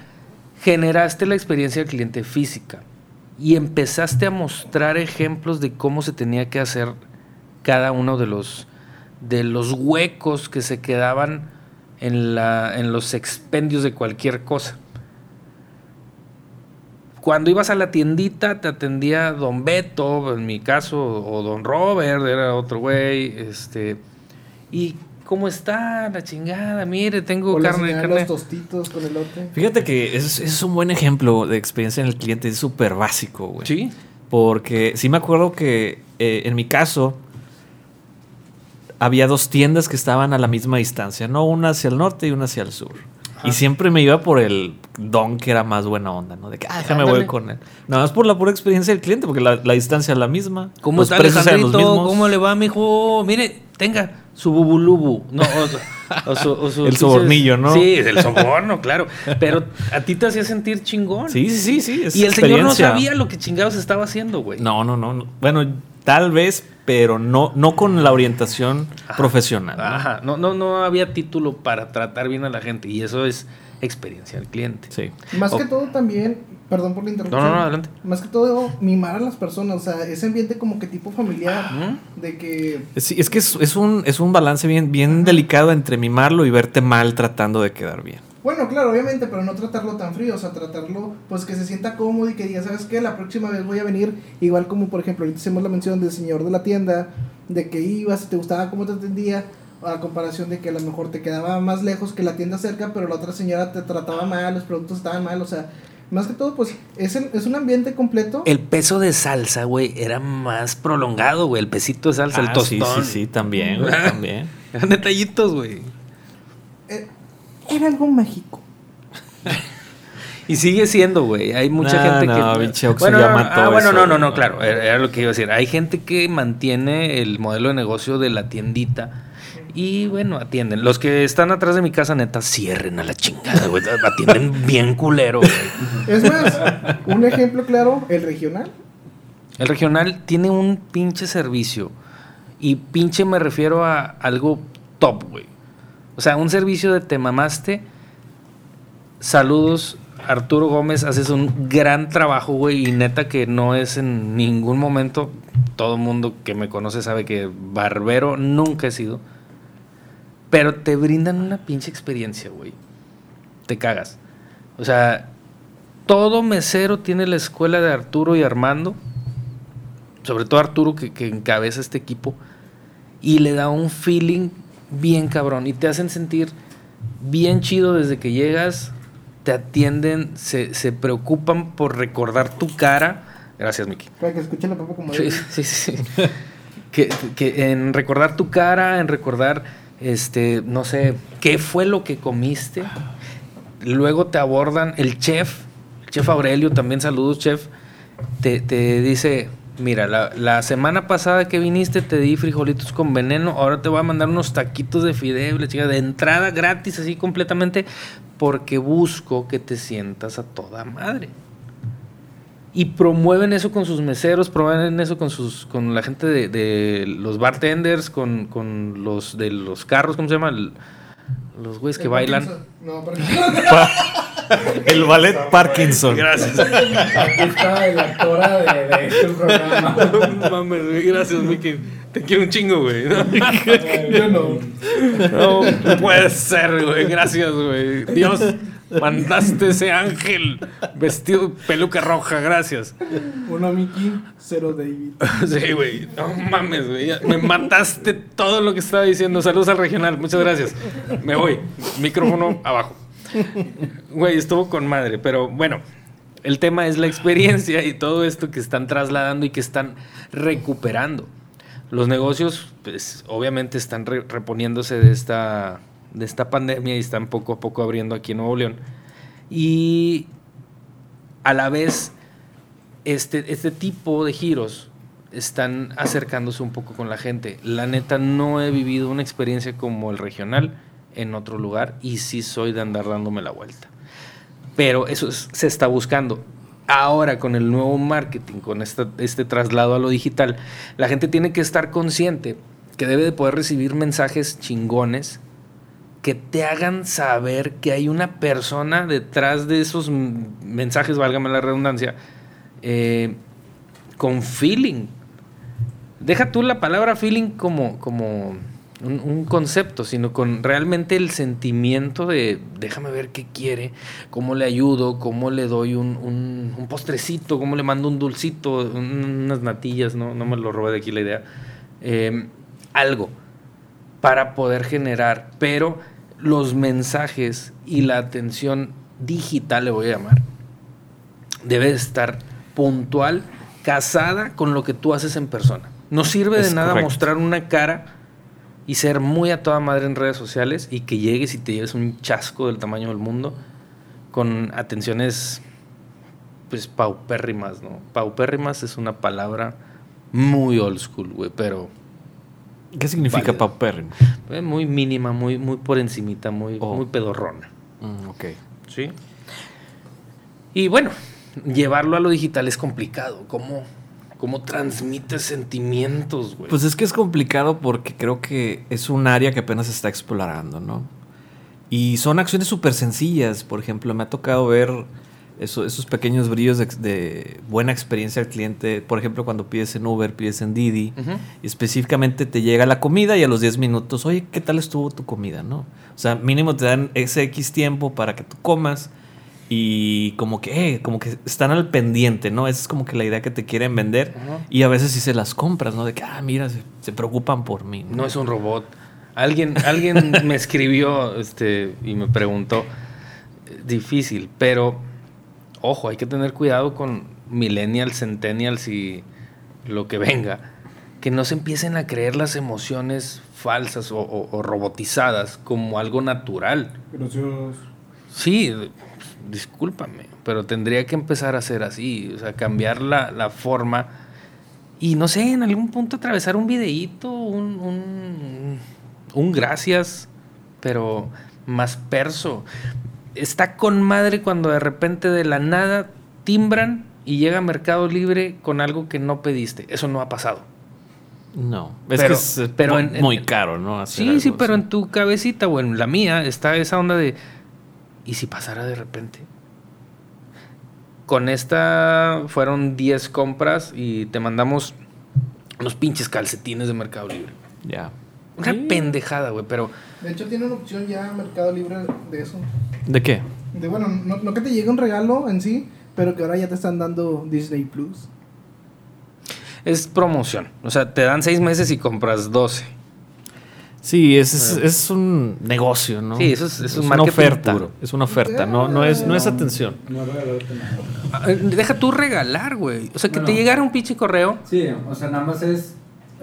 Generaste la experiencia del cliente física y empezaste a mostrar ejemplos de cómo se tenía que hacer cada uno de los, de los huecos que se quedaban en, la, en los expendios de cualquier cosa. Cuando ibas a la tiendita te atendía Don Beto, en mi caso, o Don Robert, era otro güey, este, y ¿cómo está la chingada? Mire, tengo O carne, carne. los tostitos con elote. fíjate que es un buen ejemplo de experiencia en el cliente, es súper básico, güey. Sí, Porque sí me acuerdo que eh, en mi caso había dos tiendas que estaban a la misma distancia, ¿no? Una hacia el norte y una hacia el sur. Y siempre me iba por el don que era más buena onda, ¿no? De que, ah, déjame voy con él. Nada más por la pura experiencia del cliente, porque la, la distancia es la misma. ¿Cómo los está precios eran los mismos. ¿Cómo le va, mijo? Mire, tenga su bubulubu. No, o, o su, o su- El sobornillo, ¿no? Sí, el soborno, claro. Pero a ti te hacía sentir chingón. Sí, sí, sí, sí. es y el señor no sabía lo que chingados estaba haciendo, güey. No, no, no. Bueno, tal vez, pero no, no con la orientación profesional. ¿no? Ajá, no, no, no había título para tratar bien a la gente. Y eso es experiencia del cliente. Sí. Más O- que todo también, perdón por la No, interrupción. no, no, adelante. Más que todo, mimar a las personas, o sea, ese ambiente como que tipo familiar, de que Sí, es que es, es un, es un balance bien, bien delicado entre mimarlo y verte mal tratando de quedar bien. Bueno, claro, obviamente, pero no tratarlo tan frío, o sea, tratarlo, pues que se sienta cómodo y que diga, ¿sabes qué? La próxima vez voy a venir, igual como por ejemplo, ahorita hicimos la mención del señor de la tienda, de que ibas, te gustaba cómo te atendía, a comparación de que a lo mejor te quedaba más lejos que la tienda cerca, pero la otra señora te trataba mal, los productos estaban mal, o sea, más que todo, pues es, el- es un ambiente completo. El peso de salsa, güey, era más prolongado, güey. El pesito de salsa, el Ah, tostón. Sí, sí, sí, también, güey, también. Eran detallitos, güey. Era algo mágico. Y sigue siendo, güey. Hay mucha gente no, que. bueno, ya no, mató ah, bueno, eso, no, no, no, claro. Era, era lo que iba a decir. Hay gente que mantiene el modelo de negocio de la tiendita. Y bueno, atienden. Los que están atrás de mi casa, neta, cierren a la chingada, güey. Atienden bien culero, güey. Es más, un ejemplo claro, el regional. El regional tiene un pinche servicio. Y pinche me refiero a algo top, güey. O sea, un servicio de te mamaste. Saludos, Arturo Gómez. Haces un gran trabajo, güey. Y neta que no es en ningún momento. Todo mundo que me conoce sabe que barbero nunca he sido. Pero te brindan una pinche experiencia, güey. Te cagas. O sea, todo mesero tiene la escuela de Arturo y Armando sobre todo Arturo que encabeza este equipo, y le da un feeling bien cabrón y te hacen sentir bien chido desde que llegas, te atienden, se, se preocupan por recordar tu cara. Gracias, Miki. Para que escuche la papa como Sí, sí, sí. que, que en recordar tu cara, en recordar, este, no sé, qué fue lo que comiste. Luego te abordan el chef, el chef Aurelio, también saludos, chef. Te, te dice, mira, la, la semana pasada que viniste te di frijolitos con veneno, ahora te voy a mandar unos taquitos de fideo, la chica, de entrada gratis, así completamente, porque busco que te sientas a toda madre y promueven eso con sus meseros, promueven eso con sus con la gente de, de los bartenders, con, con los de los carros, ¿cómo se llama? Los güeyes que bailan. Parkinson. No, Parkinson. El ballet Parkinson. Gracias. Aquí está la actora de, de este programa. No mames, güey, gracias, Miki. Te quiero un chingo, güey. No, Yo no. no puede ser, güey. Gracias, güey. Dios, Mandaste ese ángel vestido peluca roja, gracias. Uno Mickey, cero David. Sí, güey. No mames, güey. Me mataste todo lo que estaba diciendo. Saludos al regional. Muchas gracias. Me voy. Micrófono abajo. Güey, estuvo con madre. Pero bueno, el tema es la experiencia y todo esto que están trasladando y que están recuperando. Los negocios, pues, obviamente están re- reponiéndose de esta, de esta pandemia y están poco a poco abriendo aquí en Nuevo León. Y a la vez, este, este tipo de giros están acercándose un poco con la gente. La neta, no he vivido una experiencia como el regional en otro lugar y sí soy de andar dándome la vuelta. Pero eso es- se está buscando. Ahora, con el nuevo marketing, con esta- este traslado a lo digital, la gente tiene que estar consciente que debe de poder recibir mensajes chingones que te hagan saber que hay una persona detrás de esos mensajes, válgame la redundancia, eh, con feeling. Deja tú la palabra feeling como, como un, concepto, sino con realmente el sentimiento de déjame ver qué quiere, cómo le ayudo, cómo le doy un, un- postrecito, cómo le mando un dulcito, un- unas natillas, no, no me lo robé de aquí la idea. Eh, algo para poder generar, pero los mensajes y la atención digital, le voy a llamar, debe de estar puntual, casada con lo que tú haces en persona. No sirve de nada correcto. mostrar una cara y ser muy a toda madre en redes sociales y que llegues y te lleves un chasco del tamaño del mundo con atenciones pues paupérrimas, ¿no? Paupérrimas es una palabra muy old school, güey, pero ¿Qué significa paupérrimo? eh, muy mínima, muy, muy por encimita, muy, Oh. muy pedorrona. Mm, ok. ¿Sí? Y bueno, llevarlo a lo digital es complicado. ¿Cómo, cómo transmites sentimientos, güey? Pues es que es complicado porque creo que es un área que apenas se está explorando, ¿no? Y son acciones súper sencillas. Por ejemplo, me ha tocado ver eso- esos pequeños brillos de, de buena experiencia al cliente. Por ejemplo, cuando pides en Uber, pides en Didi. Y específicamente te llega la comida y a los 10 minutos, oye, ¿qué tal estuvo tu comida? ¿no? O sea, mínimo te dan ese X tiempo para que tú comas y como que, eh, como que están al pendiente, ¿no? Esa es como que la idea que te quieren vender y a veces sí se las compras, ¿no? De que, ah, mira, se, se preocupan por mí. No es un robot. Alguien, alguien me escribió este, y me preguntó. eh, Difícil, pero ojo, hay que tener cuidado con millennials, centennials y lo que venga. Que no se empiecen a creer las emociones falsas o, o- o robotizadas como algo natural. Gracias. Sí, discúlpame, pero tendría que empezar a ser así, o sea, cambiar la, la forma y no sé, en algún punto atravesar un videíto, un, un, un gracias, pero más perso. Está con madre cuando de repente de la nada timbran y llega a Mercado Libre con algo que no pediste. Eso no ha pasado. No, es Pero- que es eh, pero mu- en- en- muy caro, ¿no? Hacer Sí, sí, pero en tu cabecita o en la mía está esa onda de. ¿Y si pasara de repente? Con esta fueron 10 compras y te mandamos unos pinches calcetines de Mercado Libre. Ya. Una Sí. pendejada, güey, pero De hecho, tiene una opción ya Mercado Libre de eso. ¿De qué? De bueno, no, no que te llegue un regalo en sí, pero que ahora ya te están dando Disney Plus. es promoción. O sea, te dan 6 meses y compras 12. Sí, es, es, es un negocio, ¿no? Sí, eso es- una oferta. puro. Es una oferta, no, no, es, no es atención. No regalarte nada. Ah, eh, Deja tú regalar, güey. O sea, que te llegara un pinche correo. Sí, o sea, nada más es.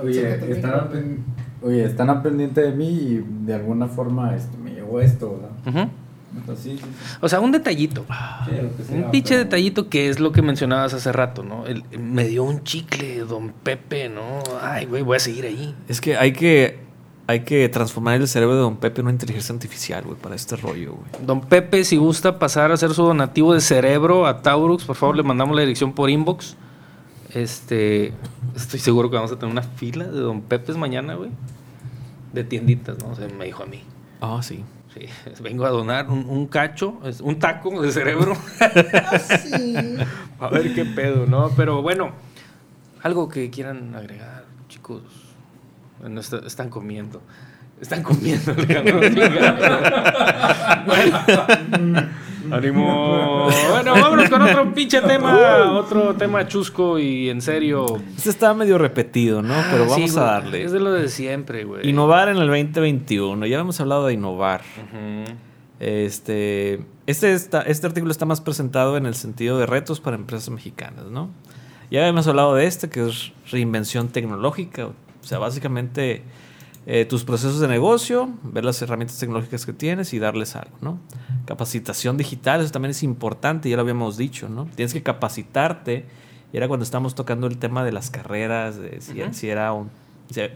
Oye, Sácate oye, están al pendiente de mí y de alguna forma este, me llegó esto, ¿verdad? Ujú. Entonces, sí, sí, sí. O sea, un detallito. Sea, Un pinche pero- detallito que es lo que mencionabas hace rato, ¿no? El- me dio un chicle, don Pepe, ¿no? Ay, güey, voy a seguir ahí. Es que hay que hay que transformar el cerebro de Don Pepe en una inteligencia artificial, güey, para este rollo, güey. Don Pepe, si gusta pasar a hacer su donativo de cerebro a Taurux, por favor, le mandamos la dirección por inbox. Este, estoy seguro que vamos a tener una fila de Don Pepes mañana, güey. De tienditas, ¿no? O sea, me dijo a mí. Ah, sí. Sí, vengo a donar un, un cacho, un taco de cerebro. sí. A ver qué pedo, ¿no? Pero bueno, algo que quieran agregar, chicos. Bueno, está- están comiendo. Están comiendo, Alejandro. Bueno, ánimo. Bueno, vámonos con otro pinche tema. Otro tema chusco y en serio. Este está medio repetido, ¿no? Pero Ah, vamos sí, a darle. Es de lo de siempre, güey. Innovar en el 2021. Ya hemos hablado de innovar. Este, este, está- este artículo está más presentado en el sentido de retos para empresas mexicanas, ¿no? Ya hemos hablado de este, que es reinvención tecnológica. O sea, básicamente eh, tus procesos de negocio, ver las herramientas tecnológicas que tienes y darles algo, ¿no? Capacitación digital, eso también es importante, ya lo habíamos dicho, ¿no? Tienes que capacitarte. Y era cuando estábamos tocando el tema de las carreras, de si, era un,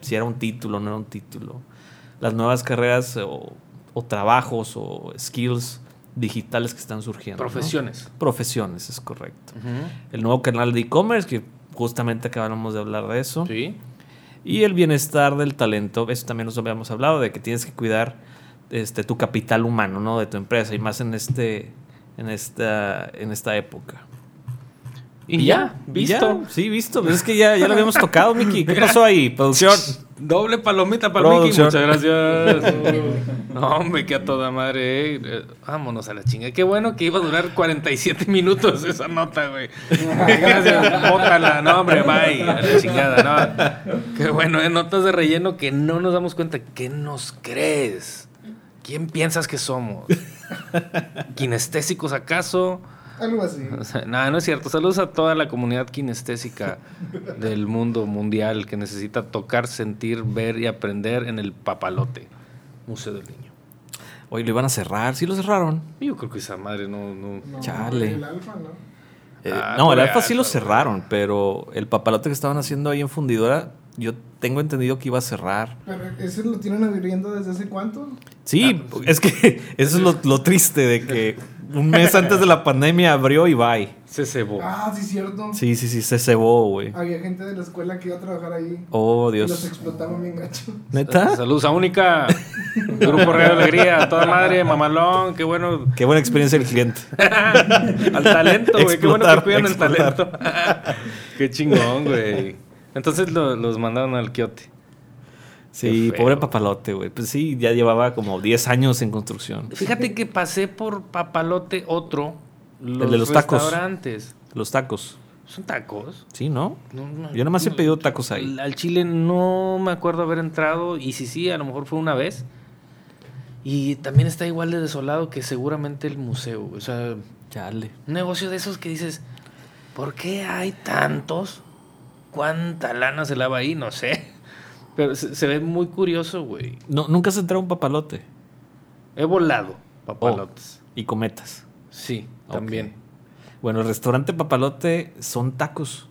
si, era un título o no era un título. Las nuevas carreras o, o trabajos o skills digitales que están surgiendo. ¿no? Profesiones. Profesiones, es correcto. El nuevo canal de e-commerce, que justamente acabamos de hablar de eso. Sí. Y el bienestar del talento, eso también nos habíamos hablado, de que tienes que cuidar este, tu capital humano, ¿no? De tu empresa, y más en este, en esta, en esta época. Y, ya, visto. ya, sí, visto. Pues es que ya, ya lo habíamos tocado, Miki. ¿Qué pasó ahí? Producción. Doble palomita para Mickey, Producción. muchas gracias. no, hombre, que a toda madre. eh. Eh, Vámonos a la chinga. Qué bueno que iba a durar 47 minutos esa nota, güey. Gracias, bótala. No, hombre, bye. A la chingada, no. Qué bueno, ¿eh? Notas de relleno que no nos damos cuenta. ¿Qué nos crees? ¿Quién piensas que somos? ¿Kinestésicos acaso? Algo así. O sea, nada, no es cierto. Saludos a toda la comunidad kinestésica del mundo mundial que necesita tocar, sentir, ver y aprender en el papalote, Museo del Niño. Oye, lo iban a cerrar. Sí lo cerraron. Yo creo que esa madre no... no... No, Chale. El alfa, ¿no? Eh, Ah, no, el alfa sí lo cerraron, pero el papalote que estaban haciendo ahí en Fundidora, yo tengo entendido que iba a cerrar. Pero ese lo tienen abriendo desde hace cuánto? Sí, es que eso es lo, lo triste de que un mes antes de la pandemia abrió y bye. Se cebó. Ah, sí, cierto. Sí, sí, sí, se cebó, güey. Había gente de la escuela que iba a trabajar ahí. Oh, Y los Dios. explotaban bien gacho. ¿Neta? Saludos a Única, Grupo Real Alegría, toda madre, mamalón, qué bueno. Qué buena experiencia del cliente. Al talento, güey, qué bueno que cuidan el talento. qué chingón, güey. Entonces lo- los mandaron al quiote. Sí, pobre papalote, güey. Pues sí, ya llevaba como 10 años en construcción. Fíjate que pasé por Papalote otro. Los de los tacos. Los tacos. ¿Son tacos? Sí, ¿no? No, no, Yo nomás he no. pedido tacos ahí. Al- Al Chile no me acuerdo haber entrado. Y si sí, a lo mejor fue una vez. Y también está igual de desolado que seguramente el museo. O sea, Chale. un negocio de esos que dices, ¿por qué hay tantos? ¿Cuánta lana se lava ahí? No sé. Pero se, se ve muy curioso, güey. No, nunca se entró un papalote. He volado papalotes. Y cometas. Sí, también. Bueno, el restaurante papalote son tacos.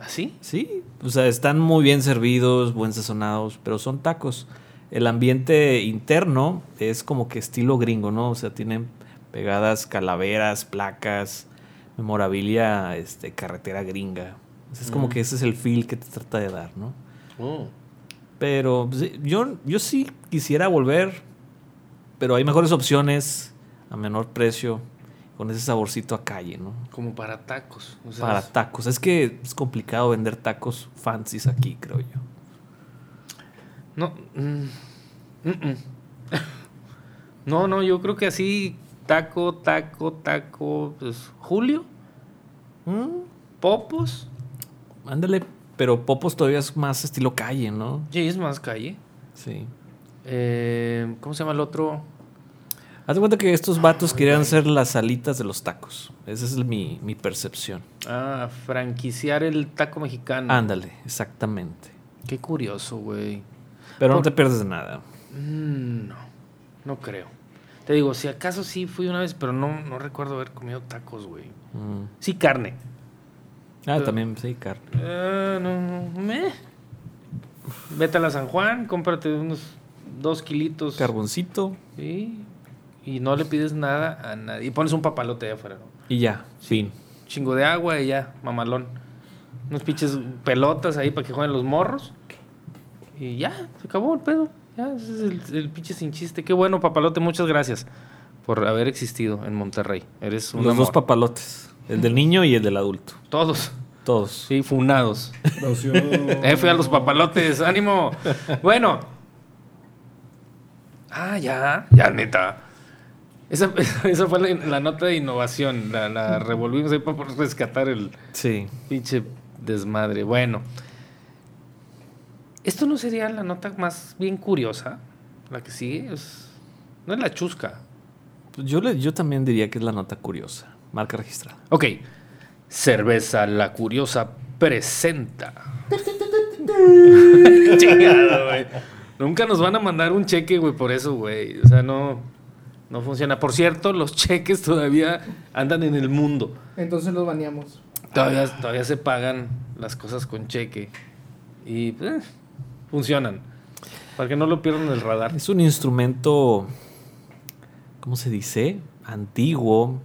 ¿Así? Sí, o sea, están muy bien servidos, buen sazonados, pero son tacos. El ambiente interno es como que estilo gringo, ¿no? O sea, tienen pegadas calaveras, placas, memorabilia, este, carretera gringa. O sea, es como Mm. que ese es el feel que te trata de dar, ¿no? Oh. Pero pues, yo, yo sí quisiera volver, pero hay mejores opciones a menor precio, con ese saborcito a calle, ¿no? Como para tacos. o sea, Para tacos. Es que es complicado vender tacos fancies aquí, creo yo. No. mm, mm, mm. no, no, yo creo que así, taco, taco, taco. Pues, Julio, Popos. ándale, pero Popos todavía es más estilo calle, ¿no? Sí, es más calle. Sí. Eh, ¿Cómo se llama el otro? Haz de cuenta que estos vatos querían ser las alitas de los tacos. Esa es mi, mi percepción. Ah, franquiciar el taco mexicano. Ándale, exactamente. Qué curioso, güey. Pero no te pierdes de nada. Mm, no, no creo. Te digo, si acaso sí fui una vez, pero no, no recuerdo haber comido tacos, güey. Mm. Sí, carne. Ah, Pero- también, sí, carne. Eh, no, no, meh. Vete a la San Juan, cómprate unos dos kilitos. Carboncito Sí, y no le pides nada a nadie. Y pones un papalote allá afuera, ¿no? y ya, fin. Chingo de agua y ya, mamalón. Unos pinches pelotas ahí para que jueguen los morros. Y ya, se acabó el pedo. Ya, ese es el, el pinche sin chiste. Qué bueno, papalote, muchas gracias por haber existido en Monterrey. Eres un Los dos papalotes. El del niño y el del adulto. Todos. Todos. Sí, funados. Eh, fui a los papalotes, ánimo. Bueno. Ah, ya, ya, neta. Esa, esa fue la, la nota de innovación. La, la revolvimos ahí para rescatar el Sí. pinche desmadre. Bueno. ¿Esto no sería la nota más bien curiosa? La que sigue. Es- no es la chusca. Yo, le- yo también diría que es la nota curiosa. Marca registrada. Ok. Cerveza La Curiosa presenta. Chingado, güey. Nunca nos van a mandar un cheque, güey, por eso, güey. O sea, no, no funciona. Por cierto, los cheques todavía andan en el mundo. Entonces los baneamos. Todavía, todavía se pagan las cosas con cheque. Y pues, funcionan. Para que no lo pierdan el radar. Es un instrumento, ¿cómo se dice? Antiguo,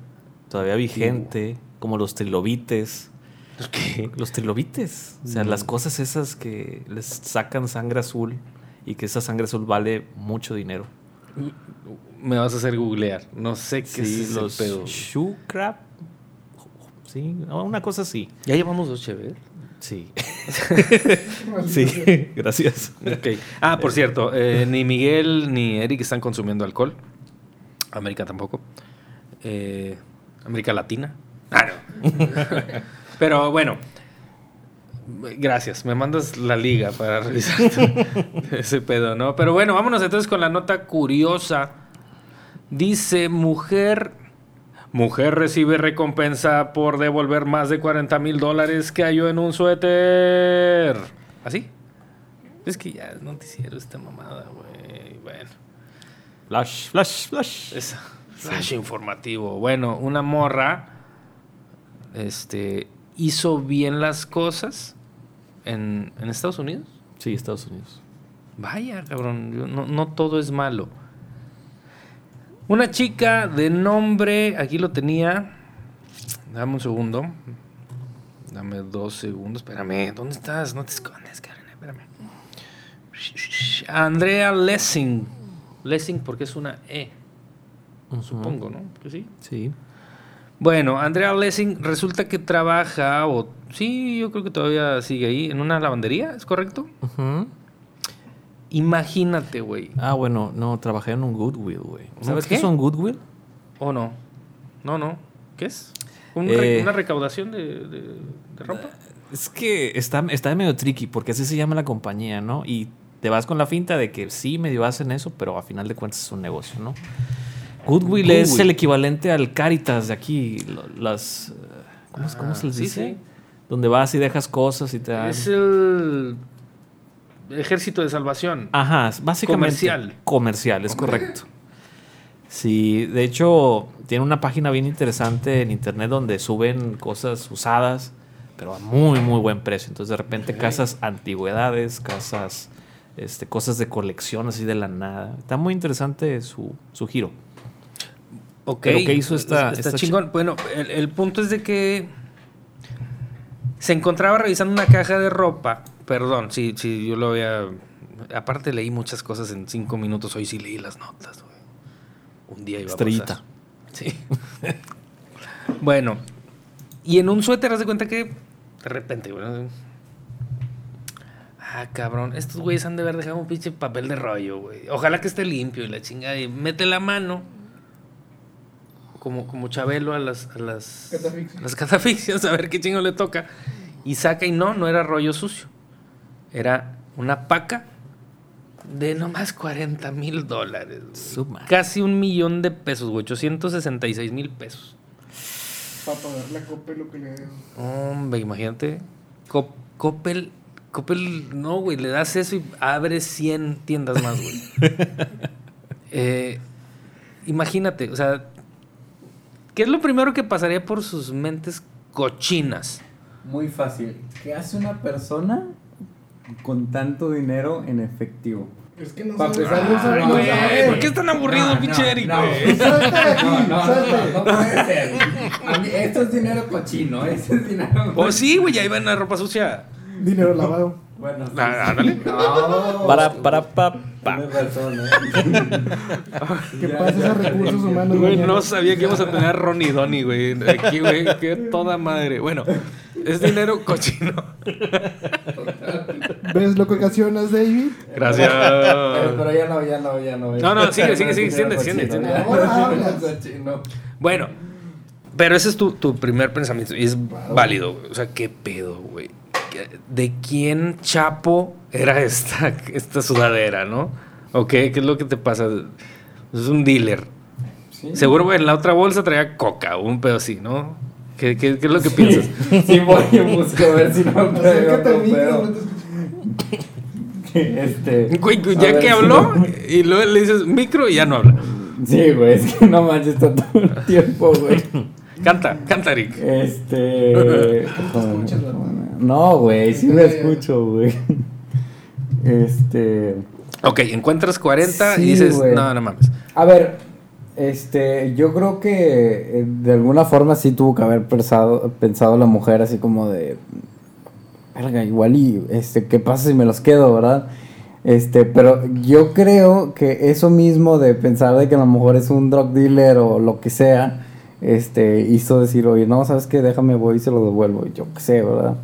todavía vigente, como los trilobites. ¿Qué? Los trilobites, o sea, las cosas esas que les sacan sangre azul y que esa sangre azul vale mucho dinero. Me vas a hacer googlear. No sé qué Sí, es los el pedo. shoe crab. Sí, una cosa así. Ya llevamos dos cheves. Sí. sí, gracias. Ok. Ah, por cierto, eh, ni Miguel ni Eric están consumiendo alcohol. América tampoco. Eh, América Latina. Ah, no. Pero bueno. Gracias. Me mandas la liga para revisar ese pedo, ¿no? Pero bueno, vámonos entonces con la nota curiosa. Dice mujer. Mujer recibe recompensa por devolver más de 40 mil dólares que halló en un suéter. ¿Así? Es que ya es noticiero esta mamada, güey. Bueno, Flash, flash, flash. es flash informativo. Bueno, una morra este, hizo bien las cosas en, en Estados Unidos. Sí, Estados Unidos. Vaya, cabrón, no, no todo es malo. Una chica de nombre, aquí lo tenía. Dame un segundo. Dame dos segundos. Espérame, ¿dónde estás? No te escondes, Karen. Espérame. Andrea Lessing. Lessing porque es una E, supongo, ¿no? Que sí. Sí. Bueno, Andrea Lessing resulta que trabaja, o sí, yo creo que todavía sigue ahí, en una lavandería, ¿es correcto? Ujú. Imagínate, güey. Ah, bueno, no, trabajé en un Goodwill, güey. ¿Sabes qué? qué es un Goodwill? ¿O no? No, no. ¿Qué es? ¿Un re- Eh. ¿Una recaudación de, de- de ropa? Es que está, está medio tricky, porque así se llama la compañía, ¿no? Y te vas con la finta de que sí, medio hacen eso, pero a final de cuentas es un negocio, ¿no? Goodwill, es el equivalente al Caritas de aquí, las... eh, ¿Cómo, cómo se les sí, dice? sí. Donde vas y dejas cosas y te dan... Es el ejército de salvación. Ajá, básicamente. Comercial. Comercial, es correcto. Sí, de hecho, tiene una página bien interesante en internet donde suben cosas usadas, pero a muy, muy buen precio. Entonces, de repente, casas antigüedades, casas, este, cosas de colección así de la nada. Está muy interesante su, su giro. Ok. ¿Pero qué hizo esta- Está esta chingón. Bueno, el, el punto es de que se encontraba revisando una caja de ropa. Perdón, sí, sí, yo lo había... Aparte leí muchas cosas en cinco minutos. Hoy sí leí las notas, güey. Un día iba Estrellita. a pasar. Sí. bueno. Y en un suéter, haz de cuenta que... De repente, güey. ¿no? Ah, cabrón. Estos güeyes han de haber dejado un pinche papel de rollo, güey. Ojalá que esté limpio y la chingada. Y mete la mano como, como Chabelo a las, a las, Catafixias. las catafixias, a ver qué chingo le toca. Y saca y no, no era rollo sucio. Era una paca de nomás 40 mil dólares. güey. Su madre. Casi un millón de pesos, güey. 866 mil pesos. Para pagar la copa y lo que le debo. Hombre, imagínate. Cop- Coppel, Coppel, no, güey, le das eso y abre 100 tiendas más, güey. Eh, imagínate, o sea, ¿qué es lo primero que pasaría por sus mentes cochinas? Muy fácil. ¿Qué hace una persona con tanto dinero en efectivo? Es que no Pa' sabe. empezar, no güey. ¿por qué es tan aburrido, No, pinche no, Eric, no. No, no, no, no puede ser. Esto es dinero cochino, esto es dinero. Oh, sí, güey, ahí va en la ropa sucia. Dinero lavado. Bueno, sí, Ah, sí. ándale. No. Para, para, pa, pa. Tienes razón, ¿eh? ¿Qué Ya, pasa ya. esos recursos humanos? Güey, no sabía que íbamos a tener a Ronnie Donny, güey. Aquí, güey, qué toda madre. Bueno, es dinero cochino. ¿Ves lo que ocasionas, David? Gracias. Pero, pero ya no, ya no, ya no. No, no, sigue, sigue, sigue, Cochino, extiende, cochino. Bueno, pero ese es tu, tu primer pensamiento y es válido. güey. O sea, ¿qué pedo, güey? ¿Qué- ¿De quién chapo era esta, esta sudadera, no? ¿O qué? ¿Qué es lo que te pasa? Es un dealer. Sí. Seguro, güey, en la otra bolsa traía coca o un pedo así, ¿no? ¿Qué, qué, qué es lo que piensas? Sí, voy y busco a ver si no traigo escucho. Este. Güey, ya ver que si habló no- y luego le dices micro y ya no habla. Sí, güey, es que no manches, está todo el tiempo, güey. Canta, canta, Rick. Este. No, güey, sí me escucho, güey. Este. Ok, encuentras 40 Sí, y dices, güey. no, no mames. A ver, este, yo creo que eh, de alguna forma sí tuvo que haber pensado, pensado la mujer así como de, verga, igual y, este, ¿qué pasa si me los quedo, verdad? Este, pero yo creo que eso mismo de pensar de que a lo mejor es un drug dealer o lo que sea, este, hizo decir, oye, no, ¿sabes qué? Déjame, voy y se lo devuelvo, y yo qué sé, ¿verdad?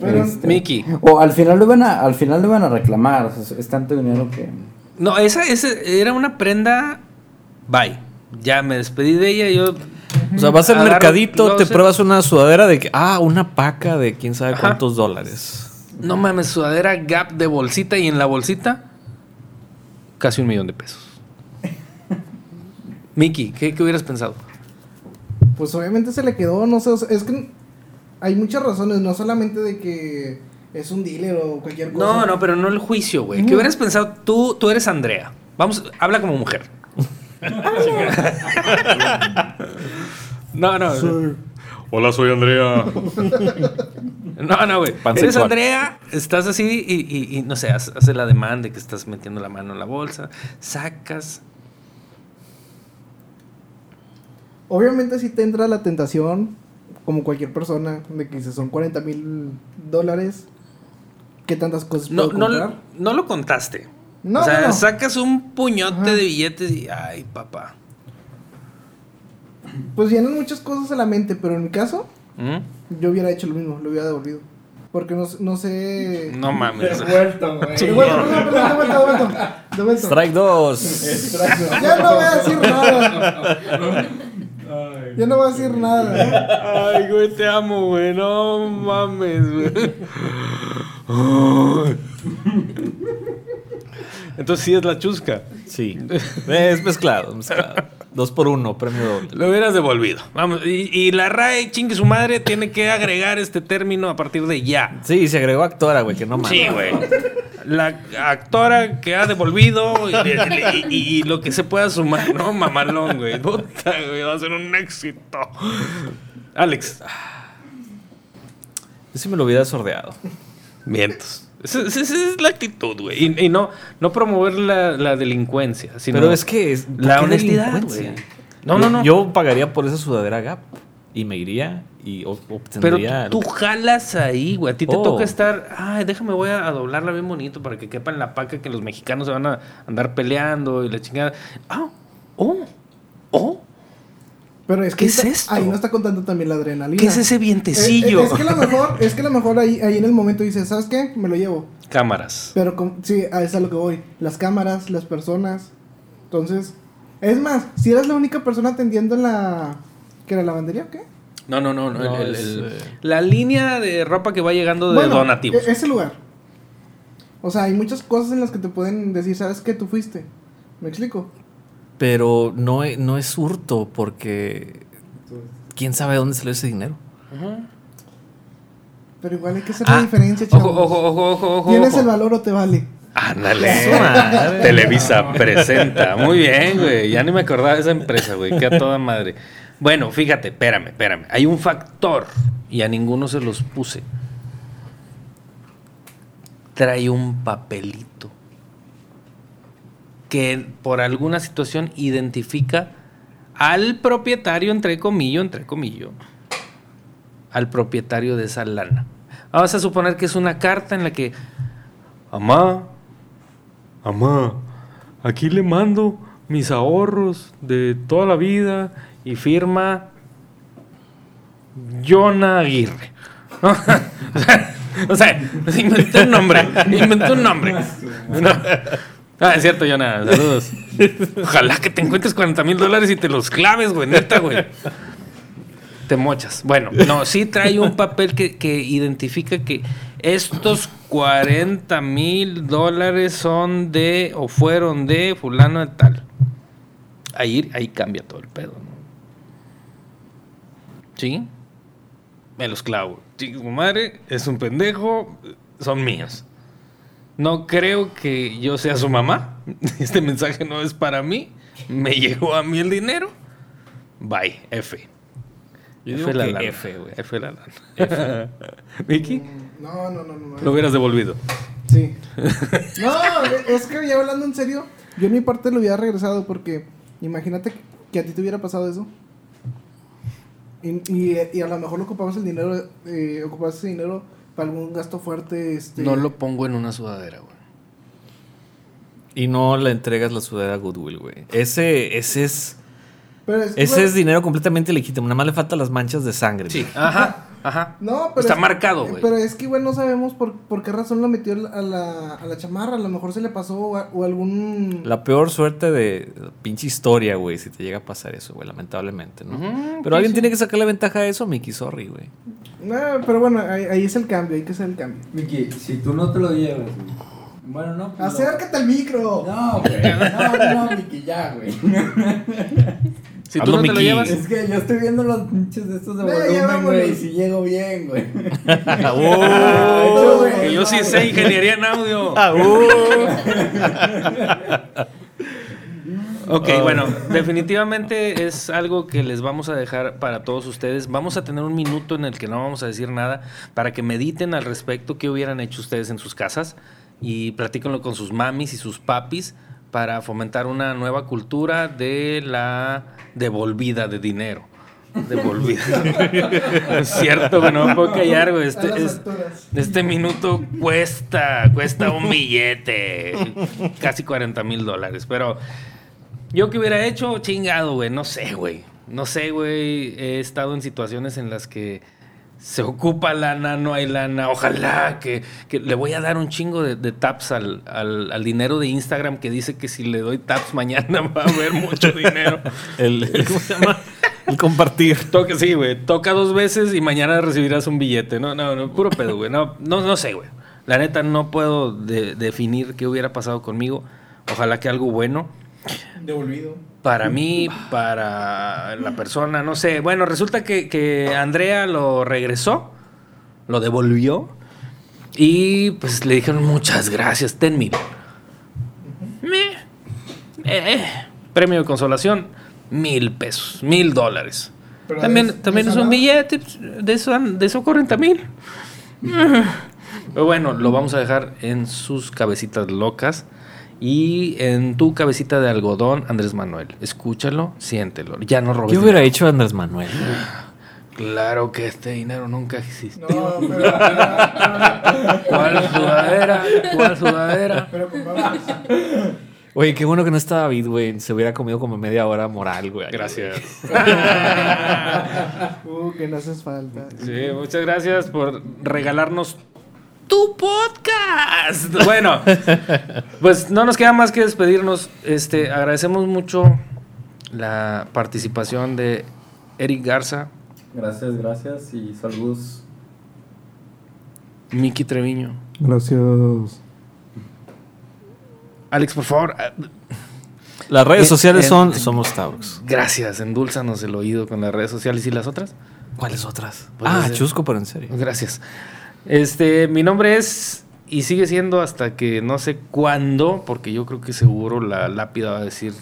Pero- Este, Mickey. O al final lo iban a, al final lo iban a reclamar, o sea, es tanto dinero que... No, esa, esa era una prenda. Bye. Ya me despedí de ella. Yo. O sea, vas al Agarro mercadito, te pruebas una sudadera de que, ah, una paca de quién sabe Ajá. cuántos dólares. No mames, sudadera Gap de bolsita y en la bolsita. Casi un millón de pesos. Miki, ¿qué, qué hubieras pensado? Pues obviamente se le quedó, no sé, o sea, es que hay muchas razones, no solamente de que es un dealer o cualquier cosa. No, no, pero no el juicio, güey. ¿Qué Ujú. hubieras pensado? Tú, tú eres Andrea. Vamos, habla como mujer. no, no. Hola, soy Andrea. No, no, güey. Pansexual. Eres Andrea, estás así y, y- y, no sé, hace hace la demanda de que estás metiendo la mano en la bolsa, sacas. Obviamente si te entra la tentación, como cualquier persona, de que dices son 40 mil dólares, ¿qué tantas cosas No, puedo no, comprar? no lo contaste. No, o sea, no, no. sacas un puñote Ajá. de billetes y, ay, papá. Pues vienen muchas cosas a la mente, pero en mi caso, ¿Mm? yo hubiera hecho lo mismo, lo hubiera devolvido. Porque no, no sé... No mames. Devuelto, güey. De vuelta, perdón, perdón, de vuelta, de vuelta, de vuelta. Strike 2. Ya no voy a decir nada. Ya no voy a decir nada. Ay, güey, te amo, güey. No mames, güey. Entonces sí es la chusca. Sí. Es mezclado, mezclado. Dos por uno, premio doble. Lo hubieras devolvido. Vamos, y, y la RAE, chingue su madre, tiene que agregar este término a partir de ya. Sí, se agregó actora, güey, que no mames. Sí, güey. La actora que ha devolvido y, y- y- y lo que se pueda sumar, ¿no? Mamalón, güey. Puta, güey, va a ser un éxito. Alex. Yo sí me lo hubiera sordeado. Vientos. Esa, es la actitud, güey. Y, y no, no promover la, la delincuencia, sino Pero es que. es- ¿por la honestidad, güey. No, no, no. Yo pagaría por esa sudadera Gap y me iría y o- Pero obtendría. tú, tú jalas ahí, güey. A ti te Oh. toca estar. Ay, déjame, voy a doblarla bien bonito para que quepa en la paca que los mexicanos se van a andar peleando y la chingada. Ah, oh, oh. Pero es ¿Qué que es está- esto? ahí no está contando también la adrenalina. ¿Qué es ese vientecillo? eh, es que a lo mejor, es que a lo mejor ahí, ahí en el momento dices, ¿sabes qué? Me lo llevo. Cámaras. Pero con- sí, a eso es a lo que voy. Las cámaras, las personas. Entonces, es más, si eras la única persona atendiendo en la. ¿Qué era lavandería o qué? No, no, no. no, No, el- el- es, el- eh, La línea de ropa que va llegando de Bueno, donativos. e- ese lugar. O sea, hay muchas cosas en las que te pueden decir, ¿sabes qué? Tú fuiste. ¿Me explico? Pero no, e- no es hurto porque. ¿Quién sabe dónde salió ese dinero? Ujú. Pero igual hay que hacer Ah, la diferencia, Ojo, chavos. ojo, ojo, ojo, ojo. ¿Tienes ojo. el valor o te vale? Ándale. Televisa presenta. Muy bien, güey. Ya ni me acordaba de esa empresa, güey. Que a toda madre. Bueno, fíjate, espérame, espérame. Hay un factor y a ninguno se los puse. Trae un papelito que por alguna situación identifica al propietario, entre comillas, entre comillas, al propietario de esa lana. Vamos a suponer que es una carta en la que, Amá, amá, aquí le mando mis ahorros de toda la vida y firma Jonah Aguirre. O sea, inventé un nombre. Inventé un nombre. No. Ah, es cierto, Jonah. Saludos. Ojalá que te encuentres 40 mil dólares y te los claves, güey. Neta, güey. Te mochas. Bueno, no, sí trae un papel que, que identifica que estos 40 mil dólares son de o fueron de fulano de tal. Ahí, ahí cambia todo el pedo, ¿no? ¿Sí? Me los clavo. Chico, madre, es un pendejo, son míos. No creo que yo sea su mamá. Este mensaje no es para mí. Me llegó a mí el dinero. Bye, F. Yo digo la que lana. F, güey. F la lana. ¿Vicky? No, no, no, no. no. Lo hubieras devolvido. Sí. No, es que ya hablando en serio, yo en mi parte lo hubiera regresado porque imagínate que a ti te hubiera pasado eso. Y, y, y a lo mejor ocupabas el dinero, eh, ocupabas ese dinero para algún gasto fuerte. Este, No lo pongo en una sudadera, güey. Y no le entregas la sudadera a Goodwill, güey. Ese, ese es. Pero es que, Ese es dinero completamente legítimo. Nada más le faltan las manchas de sangre. Sí, güey. ajá, ajá. No, pero Está es- marcado, güey. Pero es que, güey, no sabemos por, por qué razón lo metió a la, a la chamarra. A lo mejor se le pasó o, a- o algún. La peor suerte de pinche historia, güey, si te llega a pasar eso, güey, lamentablemente, ¿no? Pero alguien sí. tiene que sacarle ventaja a eso, Mickey, sorry, güey. No, pero bueno, ahí, ahí es el cambio, hay que hacer el cambio. Miki, si tú no te lo llevas, güey. Bueno, no. pues Acércate al micro. No, güey. No, no, Miki, ya, güey. Si tú no te lo llevas, Es que yo estoy viendo los pinches de estos de volumen, güey. Y si llego bien, güey. ¡Oh! que yo sí sé ingeniería en audio. Ah, Ok, bueno, definitivamente es algo que les vamos a dejar para todos ustedes. Vamos a tener un minuto en el que no vamos a decir nada para que mediten al respecto qué hubieran hecho ustedes en sus casas y platíquenlo con sus mamis y sus papis para fomentar una nueva cultura de la devolvida de dinero. Devolvida. es cierto, güey, no me puedo callar, güey. a Este, es- este minuto cuesta, cuesta un billete. Casi 40 mil dólares. Pero yo que hubiera hecho, chingado, güey. No sé, güey. No sé, güey. He estado en situaciones en las que se ocupa lana, no hay lana. Ojalá que, que le voy a dar un chingo de, de taps al, al- al dinero de Instagram que dice que si le doy taps mañana va a haber mucho dinero. El, el- ¿Cómo se llama? El compartir. Toca, sí, güey. Toca dos veces y mañana recibirás un billete. No, no, no, puro pedo, güey. No, no, no sé, güey. La neta no puedo de- definir qué hubiera pasado conmigo. Ojalá que algo bueno. Devolvido. Para mí, para la persona, no sé. Bueno, resulta que, que Andrea lo regresó, lo devolvió. Y pues le dijeron muchas gracias, ten mil. Eh, eh. Premio de consolación, mil pesos, mil dólares. Pero También, es- también es un billete, pues, de eso, de eso 40 mil. Pero bueno, lo vamos a dejar en sus cabecitas locas y en tu cabecita de algodón, Andrés Manuel. Escúchalo, siéntelo. Ya no robes. ¿Qué hubiera dinero. hecho Andrés Manuel? Claro que este dinero nunca existió. No, pero. pero, ¿Cuál sudadera? ¿Cuál sudadera? pero, pero, vamos. Oye, qué bueno que no está David, güey. Se hubiera comido como media hora moral, güey. Gracias. Uh, que no haces falta. Sí, muchas gracias por regalarnos tu podcast. Bueno, pues no nos queda más que despedirnos. Este, agradecemos mucho la participación de Eric Garza, Gracias, gracias y saludos. Miki Treviño. Gracias. Alex, por favor, Las redes En- sociales en- son Somos Taurus. gracias. Endúlzanos el oído con las redes sociales y las otras. ¿Cuáles otras? Ah, chusco, pero en serio. Gracias. Este, mi nombre es y sigue siendo hasta que no sé cuándo, porque yo creo que seguro la lápida va a decir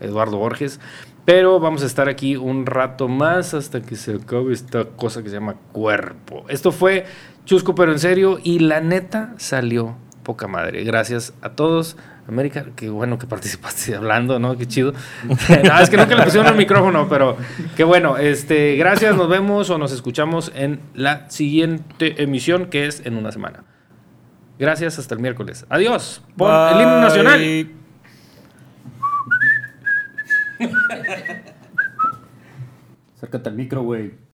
Eduardo Borges, pero vamos a estar aquí un rato más hasta que se acabe esta cosa que se llama cuerpo. Esto fue Chusco pero en serio y la neta salió poca madre. Gracias a todos. América, qué bueno que participaste hablando, ¿no? Qué chido. no, es que nunca le pusieron el micrófono, pero qué bueno. Este, gracias, nos vemos o nos escuchamos en la siguiente emisión, que es en una semana. Gracias, hasta el miércoles. Adiós. Pon el himno nacional. Acércate al micro, güey.